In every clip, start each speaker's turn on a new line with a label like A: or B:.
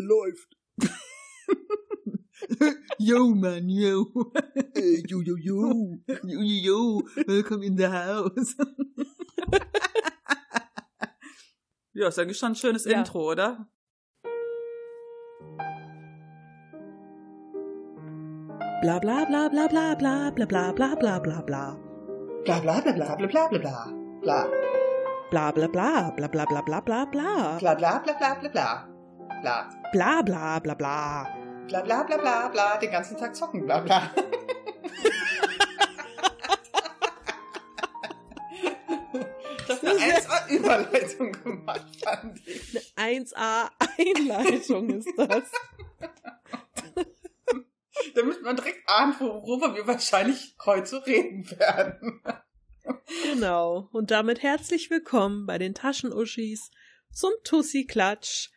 A: läuft.
B: yo, man, yo.
A: Ey, yo, yo, yo.
B: Yo, yo, yo. Welcome in the house. ja, ist eigentlich schon ein schönes
C: Ja.
B: Intro, oder?
C: Bla bla bla bla bla bla bla bla bla bla bla bla.
A: Bla bla bla bla bla bla bla bla. Bla.
C: Bla bla bla bla bla bla bla bla bla.
A: Bla bla bla bla bla bla. Bla.
C: Bla bla bla bla.
A: Bla bla bla bla bla. Den ganzen Tag zocken. Bla bla. Das ist eine 1A-Überleitung gemacht, fand ich.
C: 1a Einleitung ist das.
A: Damit man direkt ahnt, worüber wir wahrscheinlich heute reden werden.
C: Genau. Und damit herzlich willkommen bei den Taschenuschis zum Tussi-Klatsch,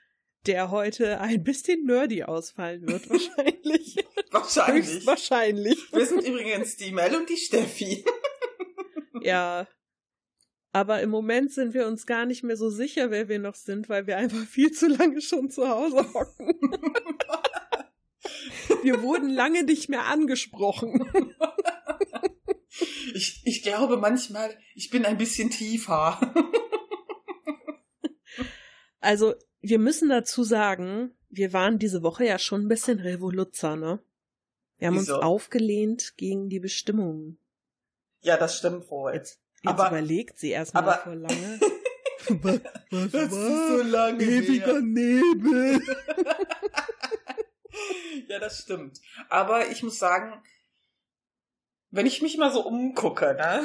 C: der heute ein bisschen nerdy ausfallen wird, wahrscheinlich.
A: Wahrscheinlich.
C: Höchstwahrscheinlich.
A: Wir sind übrigens die Mel und die Steffi.
C: Ja. Aber im Moment sind wir uns gar nicht mehr so sicher, wer wir noch sind, weil wir einfach viel zu lange schon zu Hause hocken. Wir wurden lange nicht mehr angesprochen.
A: Ich, ich glaube manchmal, ich bin ein bisschen tiefer.
C: Also, wir müssen dazu sagen, wir waren diese Woche ja schon ein bisschen Revoluzzer, ne? Wir haben
A: Wieso?
C: uns aufgelehnt gegen die Bestimmungen.
A: Ja, das stimmt wohl.
C: Jetzt, jetzt
A: Aber-
C: überlegt sie erstmal
A: aber-
C: vor lange.
B: was, was,
A: Das ist so lange
B: Ewiger Nebel.
A: Ja, das stimmt. Aber ich muss sagen, wenn ich mich mal so umgucke, ne,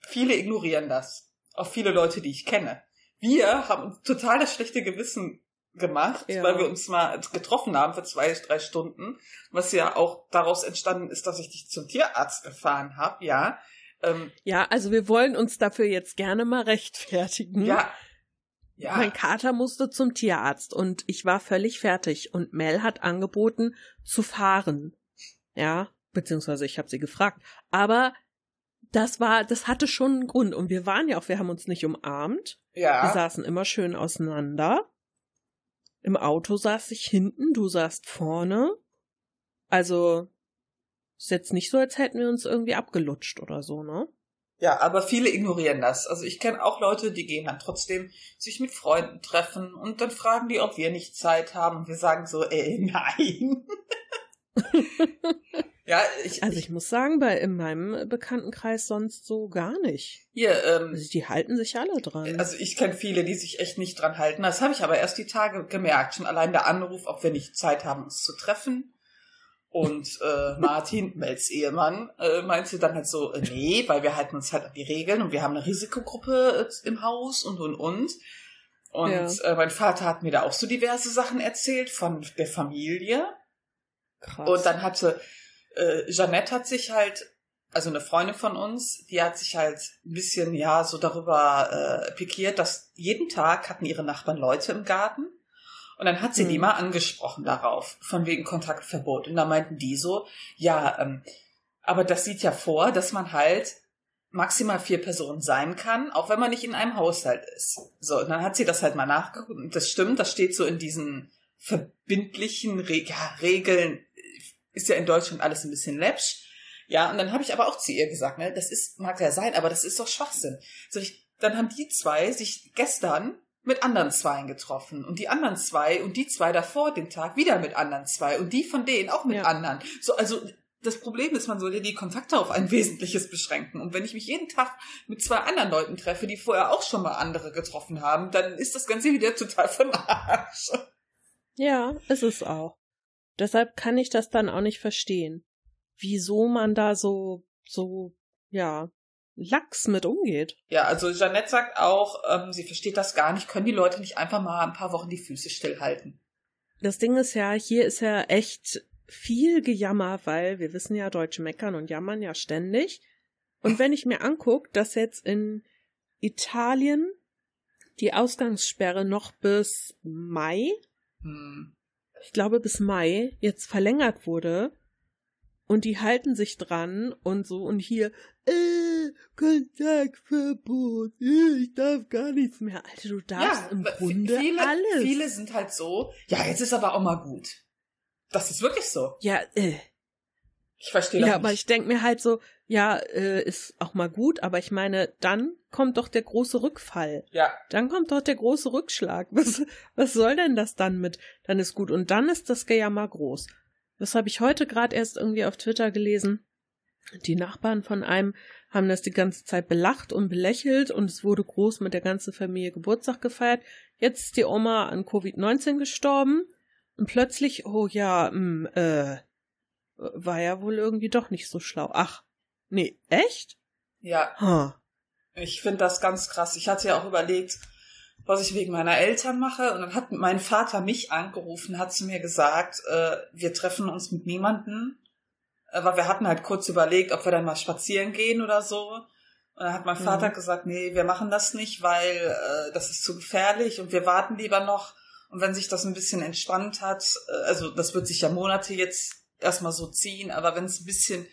A: viele ignorieren das. Auch viele Leute, die ich kenne. Wir haben total das schlechte Gewissen gemacht,
C: Ja.
A: weil wir uns mal getroffen haben für zwei, drei Stunden, was ja auch daraus entstanden ist, dass ich dich zum Tierarzt gefahren habe, ja. Ähm,
C: Ja, also wir wollen uns dafür jetzt gerne mal rechtfertigen.
A: ja. Ja.
C: Mein Kater musste zum Tierarzt und ich war völlig fertig und Mel hat angeboten zu fahren. Ja, beziehungsweise ich habe sie gefragt. Aber das war, das hatte schon einen Grund und wir waren ja auch, wir haben uns nicht umarmt. Wir
A: ja.
C: saßen immer schön auseinander. Im Auto saß ich hinten, du saßt vorne. Also ist jetzt nicht so, als hätten wir uns irgendwie abgelutscht oder so, ne?
A: Ja, aber viele ignorieren das. Also ich kenne auch Leute, die gehen dann trotzdem sich mit Freunden treffen und dann fragen die, ob wir nicht Zeit haben und wir sagen so, äh, nein. ja, ich,
C: Also ich muss sagen, bei in meinem Bekanntenkreis sonst so gar nicht.
A: hier, ähm,
C: Also die halten sich alle dran.
A: also ich kenne viele, die sich echt nicht dran halten. Das habe ich aber erst die Tage gemerkt. Schon allein der Anruf, ob wir nicht Zeit haben, uns zu treffen. Und äh, Martin, Mels Ehemann, äh, meinte dann halt so, äh, nee, weil wir halten uns halt an die Regeln und wir haben eine Risikogruppe äh, im Haus und und und. Und
C: Ja.
A: äh, mein Vater hat mir da auch so diverse Sachen erzählt von der Familie.
C: Krass.
A: Und dann hatte äh, Jeanette hat sich halt, also eine Freundin von uns, die hat sich halt ein bisschen ja so darüber äh, pikiert, dass jeden Tag hatten ihre Nachbarn Leute im Garten. Und dann hat sie die
C: Mhm.
A: mal angesprochen darauf, von wegen Kontaktverbot. Und da meinten die so, ja, ähm, aber das sieht ja vor, dass man halt maximal vier Personen sein kann, auch wenn man nicht in einem Haushalt ist. So, und dann hat sie das halt mal nachgeguckt. Und das stimmt, das steht so in diesen verbindlichen Re ja, Regeln. Ist ja in Deutschland alles ein bisschen läppsch. Ja, und dann habe ich aber auch zu ihr gesagt, ne, das ist, mag ja sein, aber das ist doch Schwachsinn. So, ich, dann haben die zwei sich gestern mit anderen Zweien getroffen und die anderen zwei und die zwei davor den Tag wieder mit anderen zwei und die von denen auch mit
C: Ja.
A: anderen. So, also das Problem ist, man soll ja die Kontakte auf ein Wesentliches beschränken. Und wenn ich mich jeden Tag mit zwei anderen Leuten treffe, die vorher auch schon mal andere getroffen haben, dann ist das Ganze wieder total von Arsch.
C: ja, ist es auch. Deshalb kann ich das dann auch nicht verstehen, wieso man da so, so, ja, lax mit umgeht.
A: Ja, also Jeanette sagt auch, ähm, sie versteht das gar nicht, können die Leute nicht einfach mal ein paar Wochen die Füße stillhalten.
C: Das Ding ist ja, hier ist ja echt viel Gejammer, weil wir wissen ja, Deutsche meckern und jammern ja ständig. Und wenn ich mir angucke, dass jetzt in Italien die Ausgangssperre noch bis Mai,
A: Hm.
C: Ich glaube bis Mai, jetzt verlängert wurde und die halten sich dran und so und hier, äh,
B: Kontaktverbot. Ich darf gar nichts mehr.
C: Alter, du darfst im
A: v-
C: Grunde
A: viele,
C: alles.
A: Viele sind halt so, ja, jetzt ist aber auch mal gut. Das ist wirklich so.
C: ja, äh.
A: Ich verstehe das
C: Ja, aber
A: nicht.
C: ich denk mir halt so, ja, äh, ist auch mal gut, aber ich meine, dann kommt doch der große Rückfall.
A: Ja,
C: Dann kommt doch der große Rückschlag. Was, was soll denn das dann mit? Dann ist gut. Und dann ist das Gejammer groß. Das habe ich heute gerade erst irgendwie auf Twitter gelesen. Die Nachbarn von einem haben das die ganze Zeit belacht und belächelt und es wurde groß mit der ganzen Familie Geburtstag gefeiert. Jetzt ist die Oma an Covid-19 gestorben und plötzlich, oh ja, mh, äh, war ja wohl irgendwie doch nicht so schlau. Ach, nee, echt?
A: ja.
C: Huh.
A: Ich finde das ganz krass. Ich hatte ja auch überlegt, was ich wegen meiner Eltern mache. Und dann hat mein Vater mich angerufen, hat zu mir gesagt, äh, wir treffen uns mit niemanden. Weil wir hatten halt kurz überlegt, ob wir dann mal spazieren gehen oder so. Und dann hat mein
C: Mhm.
A: Vater gesagt, nee, wir machen das nicht, weil äh, das ist zu gefährlich und wir warten lieber noch. Und wenn sich das ein bisschen entspannt hat, äh, also das wird sich ja Monate jetzt erstmal so ziehen, aber wenn es ein bisschen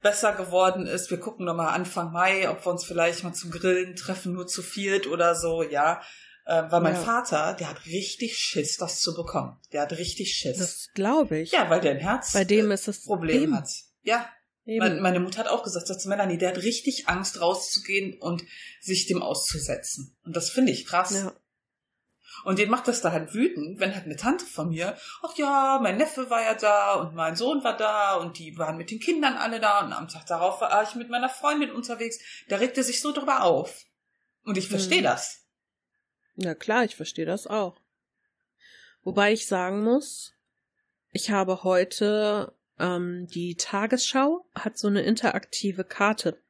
A: besser geworden ist. Wir gucken nochmal Anfang Mai, ob wir uns vielleicht mal zum Grillen treffen, nur zu viert oder so, ja. Äh, weil mein
C: Ja.
A: Vater, der hat richtig Schiss, das zu bekommen. Der hat richtig Schiss.
C: Das glaube ich.
A: ja, weil der ein Herz
C: Bei dem ist das
A: Problem
C: eben,
A: hat. Ja,
C: Eben.
A: meine, meine Mutter hat auch gesagt, sagt zu Melanie, der hat richtig Angst rauszugehen und sich dem auszusetzen. Und das finde ich krass.
C: ja.
A: Und den macht das da halt wütend, wenn halt eine Tante von mir, ach ja, mein Neffe war ja da und mein Sohn war da und die waren mit den Kindern alle da und am Tag darauf war ich mit meiner Freundin unterwegs. Da regte sich so drüber auf. Und ich verstehe
C: Mhm.
A: das.
C: Ja klar, ich verstehe das auch. Wobei ich sagen muss, ich habe heute ähm, die Tagesschau hat so eine interaktive Karte,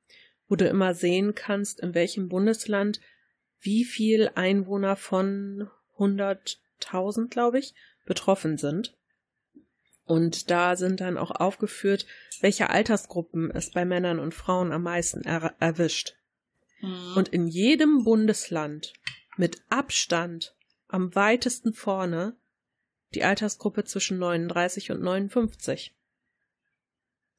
C: wo du immer sehen kannst, in welchem Bundesland wie viel Einwohner von 100.000, glaube ich, betroffen sind. Und da sind dann auch aufgeführt, welche Altersgruppen es bei Männern und Frauen am meisten er erwischt.
A: Mhm.
C: Und in jedem Bundesland mit Abstand am weitesten vorne die Altersgruppe zwischen 39 und 59.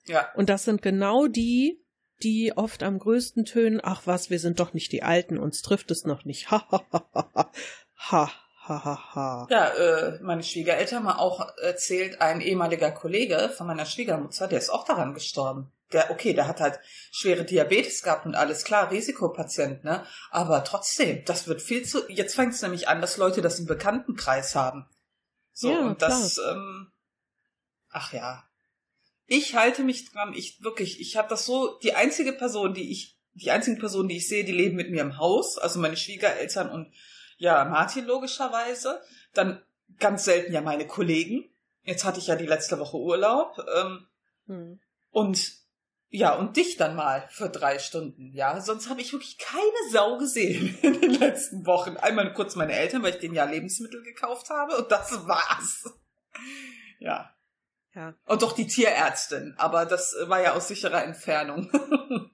A: ja,
C: Und das sind genau die, die oft am größten tönen, ach was, wir sind doch nicht die Alten, uns trifft es noch nicht. Ha, ha, ha, ha, ha, ha, ha, ha,
A: ja, äh, meine Schwiegereltern haben auch erzählt, ein ehemaliger Kollege von meiner Schwiegermutter, der ist auch daran gestorben. Der, okay, der hat halt schwere Diabetes gehabt und alles klar, Risikopatient, ne? Aber trotzdem, das wird viel zu. Jetzt fängt es nämlich an, dass Leute das im Bekanntenkreis haben. So,
C: Ja,
A: und das, ähm, ach ja. Ich halte mich dran, ich wirklich, ich habe das so, die einzige Person, die ich, die einzigen Personen, die ich sehe, die leben mit mir im Haus, also meine Schwiegereltern und ja, Martin logischerweise. Dann ganz selten ja meine Kollegen. Jetzt hatte ich ja die letzte Woche Urlaub. Ähm,
C: Hm.
A: und ja, und dich dann mal für drei Stunden, ja. Sonst habe ich wirklich keine Sau gesehen in den letzten Wochen. Einmal kurz meine Eltern, weil ich denen ja Lebensmittel gekauft habe und das war's. Ja.
C: Ja.
A: Und doch die Tierärztin, aber das war ja aus sicherer Entfernung.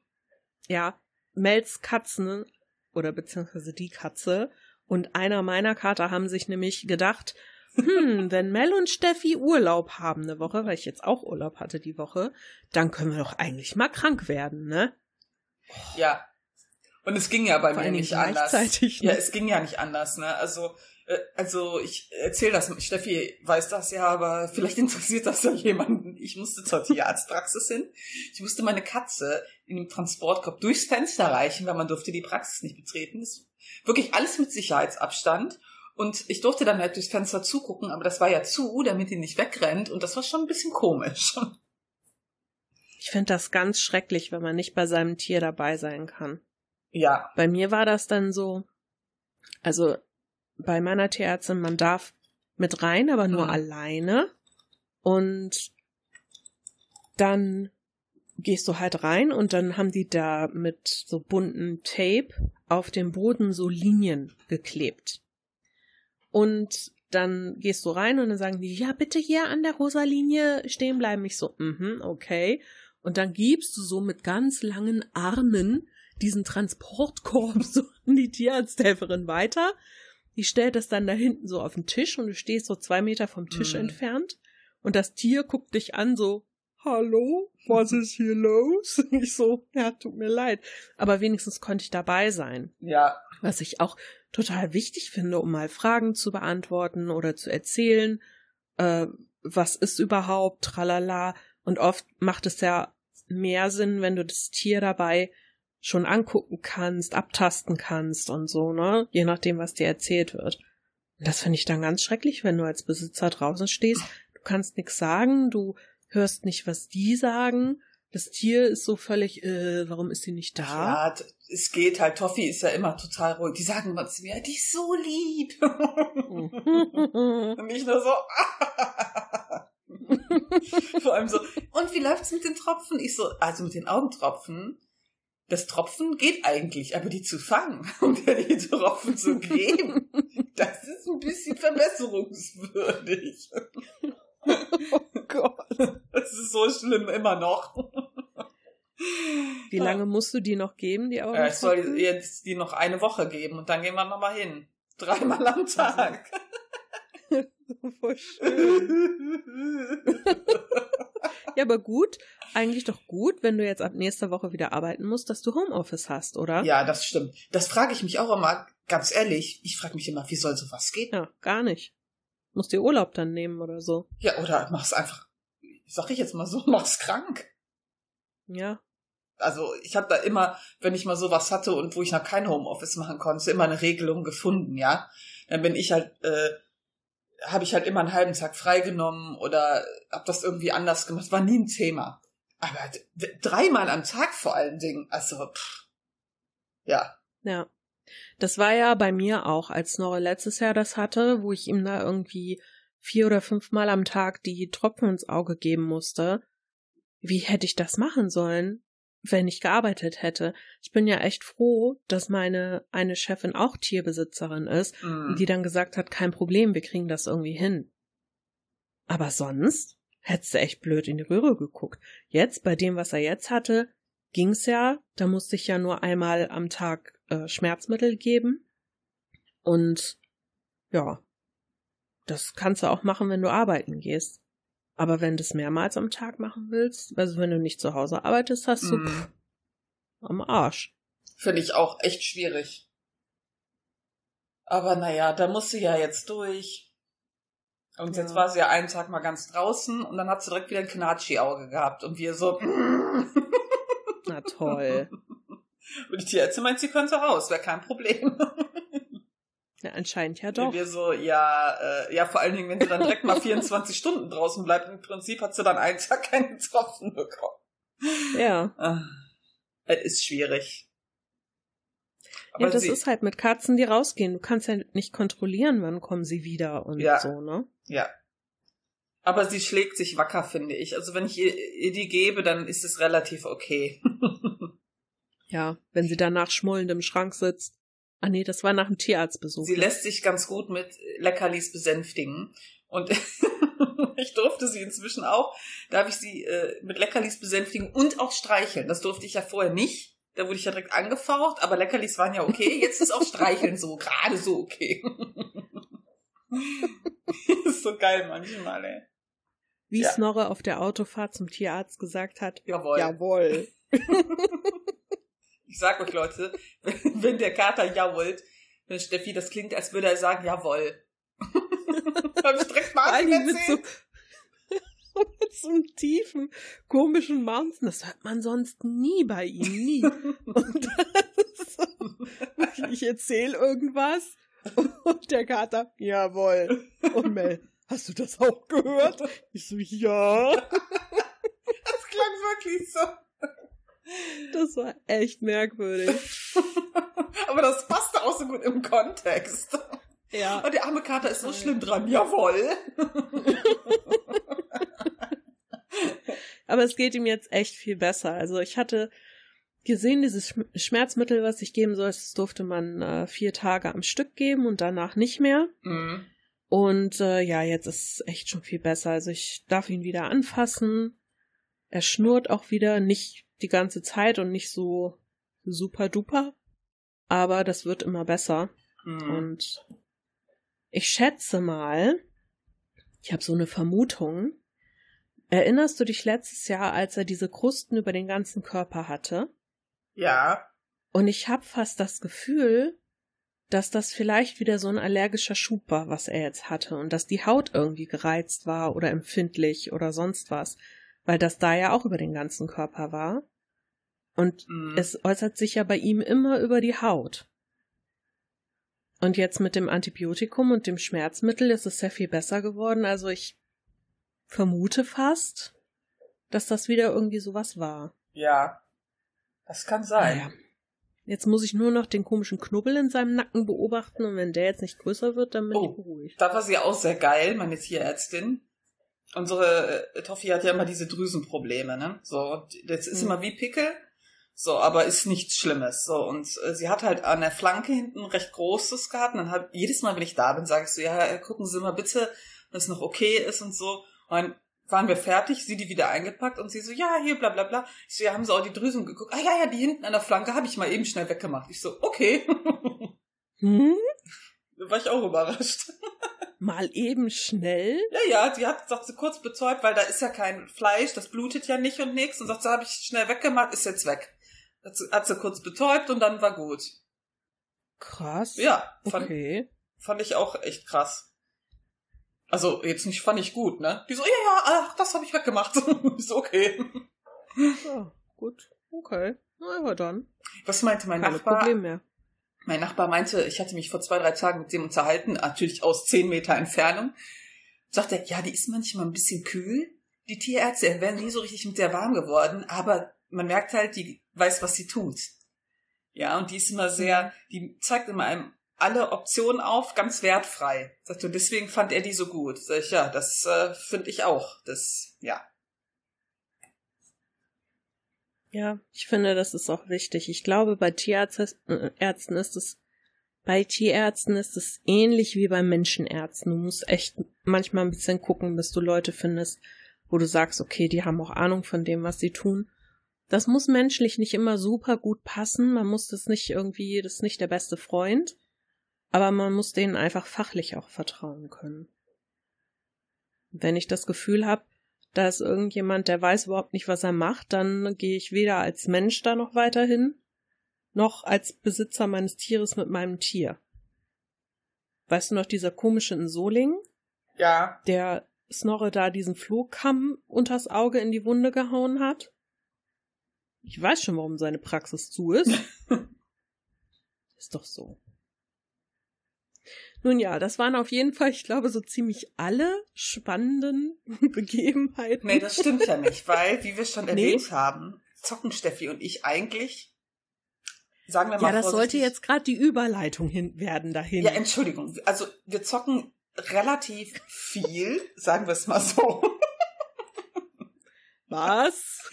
C: Ja, Mels Katzen oder beziehungsweise die Katze und einer meiner Kater haben sich nämlich gedacht, hm, wenn Mel und Steffi Urlaub haben eine Woche, weil ich jetzt auch Urlaub hatte die Woche, dann können wir doch eigentlich mal krank werden, ne?
A: ja. Und es ging ja bei mir nicht anders.
C: ne?
A: Ja, es ging ja nicht anders, ne? Also, äh, also ich erzähle das, Steffi weiß das ja, aber vielleicht interessiert das ja jemanden. Ich musste zur Tierarztpraxis hin. Ich musste meine Katze in dem Transportkorb durchs Fenster reichen, weil man durfte die Praxis nicht betreten. Das wirklich alles mit Sicherheitsabstand. Und ich durfte dann halt durchs Fenster zugucken, aber das war ja zu, damit die nicht wegrennt. Und das war schon ein bisschen komisch.
C: Ich finde das ganz schrecklich, wenn man nicht bei seinem Tier dabei sein kann.
A: Ja,
C: Bei mir war das dann so, also bei meiner Tierärztin, man darf mit rein, aber nur
A: Mhm.
C: alleine. Und dann gehst du halt rein und dann haben die da mit so bunten Tape auf dem Boden so Linien geklebt. Und dann gehst du rein und dann sagen die, ja, bitte hier an der rosa Linie stehen bleiben. Ich so, mhm, okay. Und dann gibst du so mit ganz langen Armen diesen Transportkorb so an die Tierarzthelferin weiter. Die stellt das dann da hinten so auf den Tisch und du stehst so zwei Meter vom Tisch
A: Mhm.
C: entfernt und das Tier guckt dich an so, hallo, was ist hier los? Ich so, ja, tut mir leid. Aber wenigstens konnte ich dabei sein.
A: Ja.
C: Was ich auch total wichtig finde, um mal Fragen zu beantworten oder zu erzählen, äh, was ist überhaupt, tralala. Und oft macht es ja mehr Sinn, wenn du das Tier dabei schon angucken kannst, abtasten kannst und so, ne? Je nachdem, was dir erzählt wird. Das finde ich dann ganz schrecklich, wenn du als Besitzer draußen stehst. Du kannst nichts sagen, du hörst nicht, was die sagen. Das Tier ist so völlig, äh, warum ist sie nicht da?
A: Ja, es geht halt. Toffi ist ja immer total ruhig. Die sagen immer zu mir, die ist so lieb. Und ich nur so. Vor allem so, und wie läuft's mit den Tropfen? Ich so, also mit den Augentropfen. Das Tropfen geht eigentlich, aber die zu fangen und dir die Tropfen zu geben, das ist ein bisschen verbesserungswürdig.
C: oh Gott.
A: Das ist so schlimm immer noch.
C: Wie lange musst du die noch geben, die Augen?
A: Ja, ich soll jetzt die noch eine Woche geben und dann gehen wir nochmal hin. Dreimal am Tag.
C: Voll schön. Ja, aber gut, eigentlich doch gut, wenn du jetzt ab nächster Woche wieder arbeiten musst, dass du Homeoffice hast, oder?
A: ja, das stimmt. Das frage ich mich auch immer, ganz ehrlich. Ich frage mich immer, wie soll sowas gehen?
C: Ja, gar nicht. Musst dir Urlaub dann nehmen oder so.
A: Ja, oder mach's einfach, sag ich jetzt mal so, mach's krank.
C: Ja.
A: Also ich habe da immer, wenn ich mal sowas hatte und wo ich noch kein Homeoffice machen konnte, immer eine Regelung gefunden, ja. Dann bin ich halt, äh, habe ich halt immer einen halben Tag freigenommen oder hab das irgendwie anders gemacht. War nie ein Thema. Aber dreimal am Tag vor allen Dingen, also pff, ja.
C: Ja. Das war ja bei mir auch, als Snorre letztes Jahr das hatte, wo ich ihm da irgendwie vier oder fünfmal am Tag die Tropfen ins Auge geben musste. Wie hätte ich das machen sollen, wenn ich gearbeitet hätte? Ich bin ja echt froh, dass meine eine Chefin auch Tierbesitzerin ist,
A: Mm.
C: die dann gesagt hat, kein Problem, wir kriegen das irgendwie hin. Aber sonst hättest du echt blöd in die Röhre geguckt. Jetzt, bei dem, was er jetzt hatte, ging's ja, da musste ich ja nur einmal am Tag äh, Schmerzmittel geben. Und ja, das kannst du auch machen, wenn du arbeiten gehst. Aber wenn du es mehrmals am Tag machen willst, also wenn du nicht zu Hause arbeitest, hast du
A: Mm.
C: pff, am Arsch.
A: Finde ich auch echt schwierig. Aber naja, da muss sie ja jetzt durch. Und jetzt
C: Ja.
A: war sie ja einen Tag mal ganz draußen und dann hat sie direkt wieder ein Knatschi-Auge gehabt. Und wir so.
C: Na toll.
A: Und die Tierärztin meint, sie könnte raus, wäre kein Problem.
C: Ja, anscheinend ja doch.
A: wir so, ja, äh, ja, vor allen Dingen, wenn sie dann direkt mal 24 Stunden draußen bleibt, im Prinzip hat sie dann einen Tag keinen Tropfen bekommen.
C: Ja.
A: Ah, Es ist schwierig.
C: Ja, das ist halt mit Katzen, die rausgehen. Du kannst ja nicht kontrollieren, wann kommen sie wieder und
A: Ja.
C: so, ne?
A: Ja. Aber sie schlägt sich wacker, finde ich. Also wenn ich ihr, ihr die gebe, dann ist es relativ okay.
C: Ja, wenn sie danach schmollend im Schrank sitzt. Ah nee, das war nach dem Tierarztbesuch.
A: Sie lässt sich ganz gut mit Leckerlis besänftigen. Und ich durfte sie inzwischen auch, darf ich sie äh, mit Leckerlis besänftigen und auch streicheln. Das durfte ich ja vorher nicht. Da wurde ich ja direkt angefaucht, aber Leckerlis waren ja okay. Jetzt ist auch Streicheln so, gerade so okay. ist so geil manchmal, ey.
C: Wie
A: Ja.
C: Snorre auf der Autofahrt zum Tierarzt gesagt hat.
A: Jawohl.
C: Jawohl.
A: Ich sag euch, Leute, wenn, der Kater jawollt, wenn Steffi, das klingt, als würde er sagen, jawoll. Hab ich direkt Martin
C: so,
A: erzählt.
C: mit so einem tiefen, komischen Mountain. Das hört man sonst nie bei ihm, nie. Und das ist so, ich erzähle irgendwas und der Kater, jawohl. Und Mel, hast du das auch gehört? Ich so, ja.
A: Das klang wirklich so.
C: Das war echt merkwürdig.
A: Aber das passte auch so gut im Kontext.
C: Ja.
A: Und der arme Kater ist so schlimm dran. Jawoll.
C: Aber es geht ihm jetzt echt viel besser. Also ich hatte gesehen, dieses Schm- Schmerzmittel, was ich geben soll, das durfte man äh, vier Tage am Stück geben und danach nicht mehr.
A: Mhm.
C: Und äh, ja, jetzt ist es echt schon viel besser. Also ich darf ihn wieder anfassen. Er schnurrt auch wieder, nicht die ganze Zeit und nicht so super duper. Aber das wird immer besser.
A: Mhm.
C: Und ich schätze mal, ich habe so eine Vermutung, Erinnerst du dich letztes Jahr, als er diese Krusten über den ganzen Körper hatte?
A: Ja.
C: Und ich habe fast das Gefühl, dass das vielleicht wieder so ein allergischer Schub war, was er jetzt hatte, und dass die Haut irgendwie gereizt war oder empfindlich oder sonst was, weil das da ja auch über den ganzen Körper war. Und
A: Mhm.
C: es äußert sich ja bei ihm immer über die Haut. Und jetzt mit dem Antibiotikum und dem Schmerzmittel ist es sehr viel besser geworden. Also ich vermute fast, dass das wieder irgendwie sowas war.
A: Ja. Das kann sein.
C: Naja. Jetzt muss ich nur noch den komischen Knubbel in seinem Nacken beobachten und wenn der jetzt nicht größer wird, dann bin
A: Oh.
C: ich beruhigt.
A: Da war sie auch sehr geil, meine Tierärztin. Unsere äh, Toffi hat ja immer diese Drüsenprobleme, ne? So, das ist
C: Hm.
A: immer wie Pickel. So, aber ist nichts Schlimmes. So, und äh, sie hat halt an der Flanke hinten ein recht großes gehabt. Und dann hab, jedes Mal, wenn ich da bin, sage ich so, ja, äh, gucken Sie mal bitte, dass es noch okay ist und so. Und waren wir fertig, sie die wieder eingepackt und sie so, ja, hier, bla bla bla. Ich so, ja, haben Sie auch die Drüsen geguckt? Ah ja, ja, die hinten an der Flanke habe ich mal eben schnell weggemacht. Ich so, okay.
C: Hm?
A: da war ich auch überrascht.
C: Mal eben schnell?
A: Ja, ja, die hat, sagt sie, kurz betäubt, weil da ist ja kein Fleisch, das blutet ja nicht und nix. Und sagt sie, habe ich schnell weggemacht, ist jetzt weg. Hat sie, hat sie kurz betäubt und dann war gut.
C: Krass.
A: Ja, fand,
C: Okay.
A: fand ich auch echt krass. Also, jetzt nicht fand ich gut, ne? Die so, ja, ja, ach, das habe ich weggemacht. ist okay.
C: Ja, gut. Okay. Na ja, dann.
A: Was meinte mein
C: Keine
A: Nachbar?
C: Problem mehr.
A: Mein Nachbar meinte, ich hatte mich vor zwei, drei Tagen mit dem unterhalten, natürlich aus zehn Meter Entfernung. Sagt er, ja, die ist manchmal ein bisschen kühl. Die Tierärzte wären nie so richtig mit der warm geworden, aber man merkt halt, die weiß, was sie tut. Ja, und die ist immer sehr, die zeigt immer einem alle Optionen auf, ganz wertfrei. Sagt er, deswegen fand er die so gut. Sag ich, ja, das äh, finde ich auch. Das, ja.
C: Ja, ich finde, das ist auch wichtig. Ich glaube, bei Tierärzten Ärzten ist es, bei Tierärzten ist es ähnlich wie bei Menschenärzten. Du musst echt manchmal ein bisschen gucken, bis du Leute findest, wo du sagst, okay, die haben auch Ahnung von dem, was sie tun. Das muss menschlich nicht immer super gut passen. Man muss das nicht irgendwie, das ist nicht der beste Freund. Aber man muss denen einfach fachlich auch vertrauen können. Wenn ich das Gefühl habe, da ist irgendjemand, der weiß überhaupt nicht, was er macht, dann gehe ich weder als Mensch da noch weiterhin, noch als Besitzer meines Tieres mit meinem Tier. Weißt du noch, dieser komische in Solingen,
A: Ja.
C: der Snorre da diesen Flohkamm unters Auge in die Wunde gehauen hat? Ich weiß schon, warum seine Praxis zu ist. ist doch so. Nun ja, das waren auf jeden Fall, ich glaube, so ziemlich alle spannenden Begebenheiten.
A: Nee, das stimmt ja nicht, weil, wie wir schon
C: Nee?
A: erwähnt haben, zocken Steffi und ich eigentlich, sagen wir mal
C: Ja, das sollte jetzt gerade die Überleitung hin werden dahin.
A: Ja, Entschuldigung. Also wir zocken relativ viel, sagen wir es mal so.
C: Was?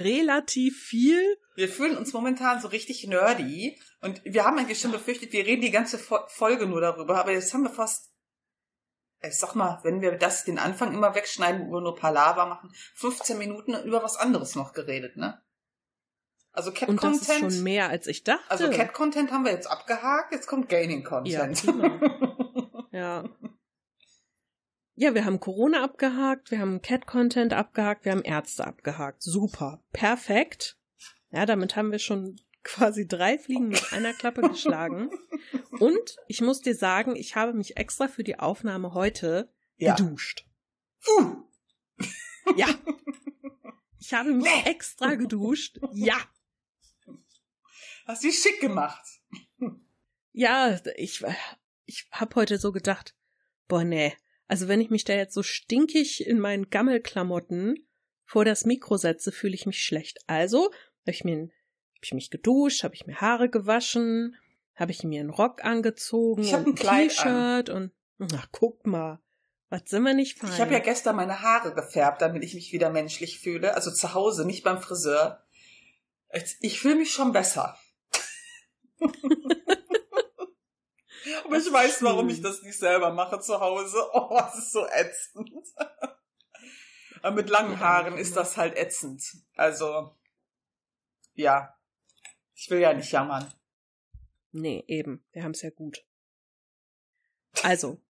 C: Relativ viel?
A: Wir fühlen uns momentan so richtig nerdy und wir haben eigentlich schon befürchtet, wir reden die ganze Fo- Folge nur darüber, aber jetzt haben wir fast, ich sag mal, wenn wir das den Anfang immer wegschneiden, wo wir nur Palaver machen, 15 Minuten über was anderes noch geredet, ne? Also Cat
C: Und das ist
A: Content.
C: schon mehr, als ich dachte.
A: also Cat Content haben wir jetzt abgehakt, jetzt kommt Gaining Content.
C: Ja, prima. Ja. Ja, wir haben Corona abgehakt, wir haben Cat-Content abgehakt, wir haben Ärzte abgehakt. Super. Perfekt. Ja, damit haben wir schon quasi drei Fliegen mit einer Klappe geschlagen. Und ich muss dir sagen, ich habe mich extra für die Aufnahme heute
A: ja.
C: geduscht.
A: Puh.
C: Ja. Ich habe mich
A: Nee.
C: extra geduscht. Ja.
A: Hast du schick gemacht.
C: Ja, ich, ich hab heute so gedacht, boah, nee. Also wenn ich mich da jetzt so stinkig in meinen Gammelklamotten vor das Mikro setze, fühle ich mich schlecht. Also habe ich mir, hab ich mich geduscht, habe ich mir Haare gewaschen, habe ich mir einen Rock angezogen
A: Ich hab
C: und
A: ein Kleid
C: T-Shirt und ach, guck mal, was sind wir nicht fein?
A: Ich habe ja gestern meine Haare gefärbt, damit ich mich wieder menschlich fühle. Also zu Hause, nicht beim Friseur. Ich fühle mich schon besser. Aber ich weiß, warum ich das nicht selber mache zu Hause. Oh, das ist so ätzend. Aber mit langen Haaren ist das halt ätzend. Also, ja. Ich will ja nicht jammern.
C: Nee, eben. Wir haben es ja gut. Also,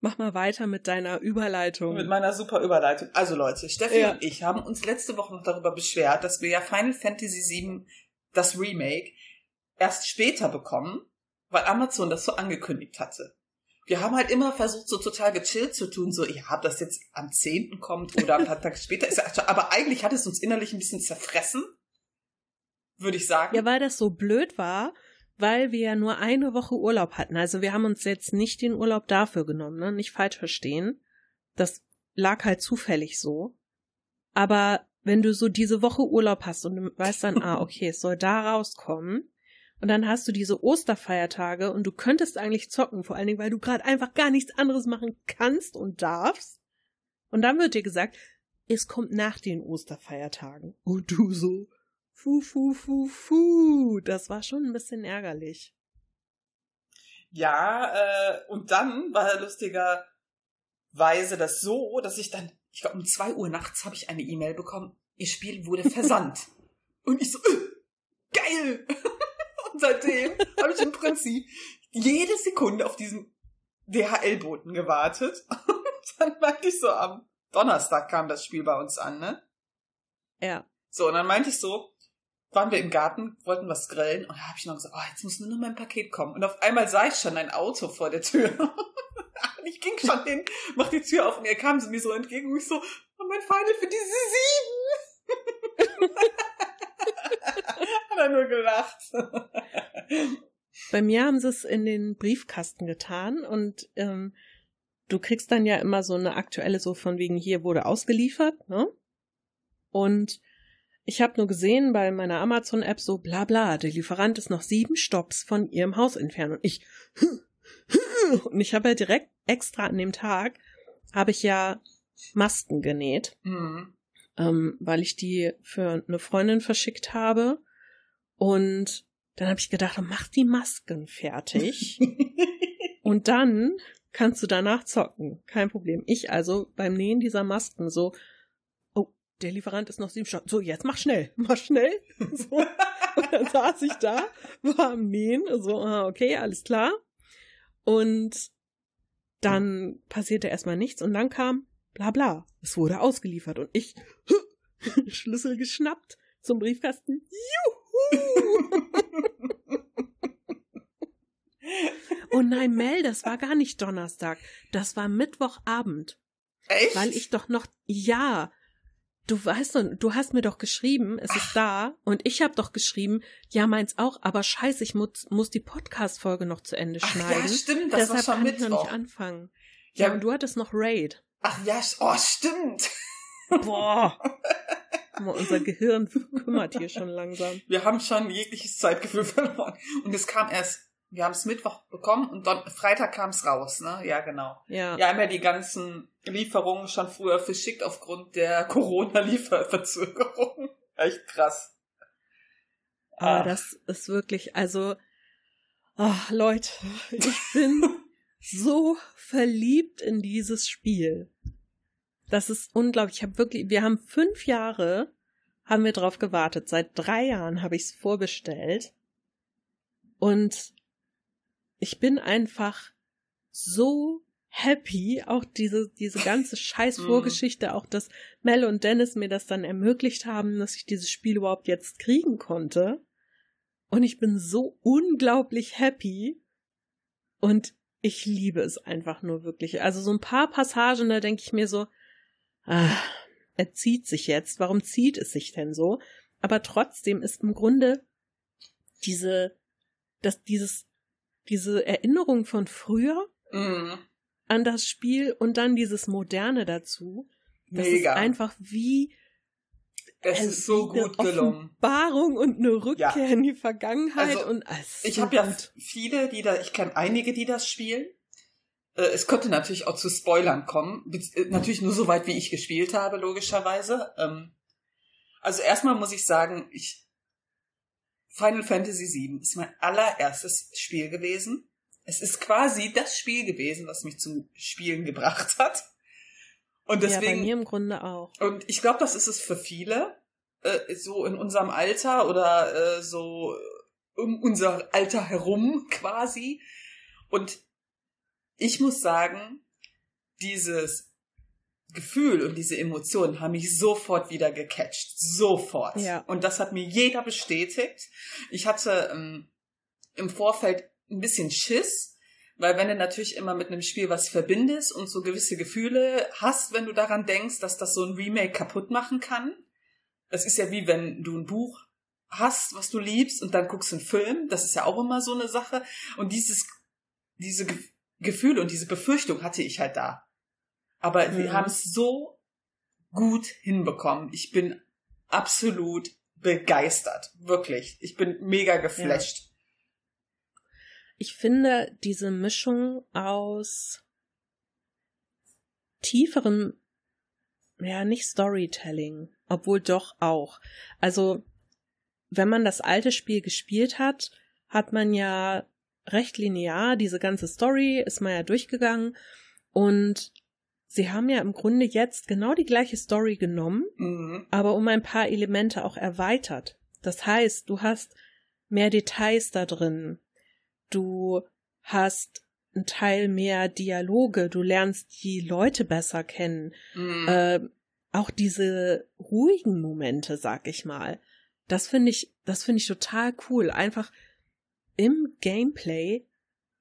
C: Mach mal weiter mit deiner Überleitung.
A: Mit meiner super Überleitung. Also Leute, Steffi
C: Ja.
A: und ich haben uns letzte Woche noch darüber beschwert, dass wir ja Final Fantasy VII, das Remake, erst später bekommen, weil Amazon das so angekündigt hatte. Wir haben halt immer versucht, so total gechillt zu tun, so, ja, ob das jetzt am 10. kommt oder ein paar Tage später ist. Aber eigentlich hat es uns innerlich ein bisschen zerfressen, würde ich sagen.
C: Ja, weil das so blöd war, weil wir ja nur eine Woche Urlaub hatten. Also wir haben uns jetzt nicht den Urlaub dafür genommen, ne? Nicht falsch verstehen. Das lag halt zufällig so. Aber wenn du so diese Woche Urlaub hast und du weißt dann, ah, okay, es soll da rauskommen. Und dann hast du diese Osterfeiertage und du könntest eigentlich zocken, vor allen Dingen, weil du gerade einfach gar nichts anderes machen kannst und darfst. Und dann wird dir gesagt, es kommt nach den Osterfeiertagen. Und du so, fu, fu, fu, fu. Das war schon ein bisschen ärgerlich.
A: Ja, äh, und dann war lustigerweise das so, dass ich dann, ich glaube um zwei Uhr nachts habe ich eine E-Mail bekommen, ihr Spiel wurde versandt. und ich so, äh, geil! Und seitdem habe ich im Prinzip jede Sekunde auf diesen DHL-Boten gewartet. Und dann meinte ich so, am Donnerstag kam das Spiel bei uns an, ne?
C: Ja.
A: So, und dann meinte ich so, waren wir im Garten, wollten was grillen und da habe ich noch gesagt, oh, jetzt muss nur noch mein Paket kommen. Und auf einmal sah ich schon ein Auto vor der Tür. und ich ging schon hin, mach die Tür auf und er kam mir so entgegen und ich so, oh, mein Final für diese sieben. Hat er nur gelacht.
C: Bei mir haben sie es in den Briefkasten getan und ähm, du kriegst dann ja immer so eine aktuelle, so von wegen hier wurde ausgeliefert, ne? Und ich habe nur gesehen bei meiner Amazon-App so bla bla, der Lieferant ist noch sieben Stops von ihrem Haus entfernt und ich und ich habe ja direkt extra an dem Tag habe ich ja Masken genäht,
A: Mhm.
C: ähm, weil ich die für eine Freundin verschickt habe und dann habe ich gedacht, mach die Masken fertig und dann kannst du danach zocken. Kein Problem. Ich also beim Nähen dieser Masken so, oh, der Lieferant ist noch sieben Stunden. So, jetzt mach schnell, mach schnell. So. Und dann saß ich da, war am Nähen, so, ah, okay, alles klar. Und dann passierte erstmal nichts und dann kam bla bla. Es wurde ausgeliefert und ich Schlüssel geschnappt zum Briefkasten. Juhu! Oh nein, Mel, das war gar nicht Donnerstag. Das war Mittwochabend.
A: Echt?
C: Weil ich doch noch, ja, du weißt doch, du hast mir doch geschrieben, es ist da, und ich habe doch geschrieben, ja, meins auch, aber scheiße, ich muss, muss die Podcast-Folge noch zu Ende
A: Ach
C: schneiden.
A: ja, stimmt, das
C: Deshalb
A: war schon
C: kann ich noch
A: Mittwoch.
C: nicht anfangen. Ja,
A: Ja,
C: und du hattest noch Raid.
A: ach ja, oh, stimmt.
C: Boah. Mal, Unser Gehirn kümmert hier schon langsam.
A: Wir haben schon jegliches Zeitgefühl verloren. Und es kam erst, wir haben es Mittwoch bekommen und dann Freitag kam es raus, ne? Ja, genau.
C: Ja.
A: Wir haben ja die ganzen Lieferungen schon früher verschickt aufgrund der Corona-Lieferverzögerung. Echt krass.
C: Aber
A: Ach.
C: das ist wirklich, also, ach, Leute, ich bin so verliebt in dieses Spiel. Das ist unglaublich. Ich habe wirklich, wir haben fünf Jahre, haben wir drauf gewartet. Seit drei Jahren habe ich es vorbestellt. Und ich bin einfach so happy, auch diese, diese ganze scheiß Vorgeschichte, auch dass Mel und Dennis mir das dann ermöglicht haben, dass ich dieses Spiel überhaupt jetzt kriegen konnte. Und ich bin so unglaublich happy. Und ich liebe es einfach nur wirklich. Also so ein paar Passagen, da denke ich mir so, ah, er zieht sich jetzt. Warum zieht es sich denn so? Aber trotzdem ist im Grunde diese, das, dieses, diese Erinnerung von früher
A: Mhm.
C: an das Spiel und dann dieses Moderne dazu. Das
A: Mega.
C: ist einfach wie
A: es
C: also
A: ist so
C: wie eine
A: gut gelungen.
C: Offenbarung und eine Rückkehr
A: Ja.
C: in die Vergangenheit
A: Also,
C: und es ist
A: Ich habe ja
C: gut.
A: viele, die da, ich kenne einige, die das spielen. Äh, Es könnte natürlich auch zu Spoilern kommen. Äh, Natürlich nur so weit, wie ich gespielt habe, logischerweise. Ähm, Also erstmal muss ich sagen, ich Final Fantasy VII ist mein allererstes Spiel gewesen. Es ist quasi das Spiel gewesen, was mich zum Spielen gebracht hat. Und
C: ja, bei
A: deswegen
C: mir im Grunde auch.
A: und ich glaube, das ist es für viele, äh, so in unserem Alter oder so um unser Alter herum quasi. Und ich muss sagen, dieses Gefühl und diese Emotionen haben mich sofort wieder gecatcht. Sofort.
C: Ja.
A: Und das hat mir jeder bestätigt. Ich hatte ähm, im Vorfeld ein bisschen Schiss, weil wenn du natürlich immer mit einem Spiel was verbindest und so gewisse Gefühle hast, wenn du daran denkst, dass das so ein Remake kaputt machen kann. Es ist ja wie wenn du ein Buch hast, was du liebst und dann guckst du einen Film. Das ist ja auch immer so eine Sache. Und dieses, diese Ge Gefühle und diese Befürchtung hatte ich halt da. Aber
C: Mhm.
A: wir haben es so gut hinbekommen. Ich bin absolut begeistert. Wirklich. Ich bin mega geflasht.
C: Ich finde diese Mischung aus tieferem, ja, nicht Storytelling, obwohl doch auch. Also, wenn man das alte Spiel gespielt hat, hat man ja recht linear diese ganze Story, ist man ja durchgegangen und sie haben ja im Grunde jetzt genau die gleiche Story genommen
A: Mhm.
C: aber um ein paar Elemente auch erweitert. Das heißt, du hast mehr Details da drin. Du hast einen Teil mehr Dialoge. Du lernst die Leute besser kennen.
A: Mhm.
C: Äh, auch diese ruhigen Momente, sag ich mal. Das finde ich, das finde ich total cool. Einfach im Gameplay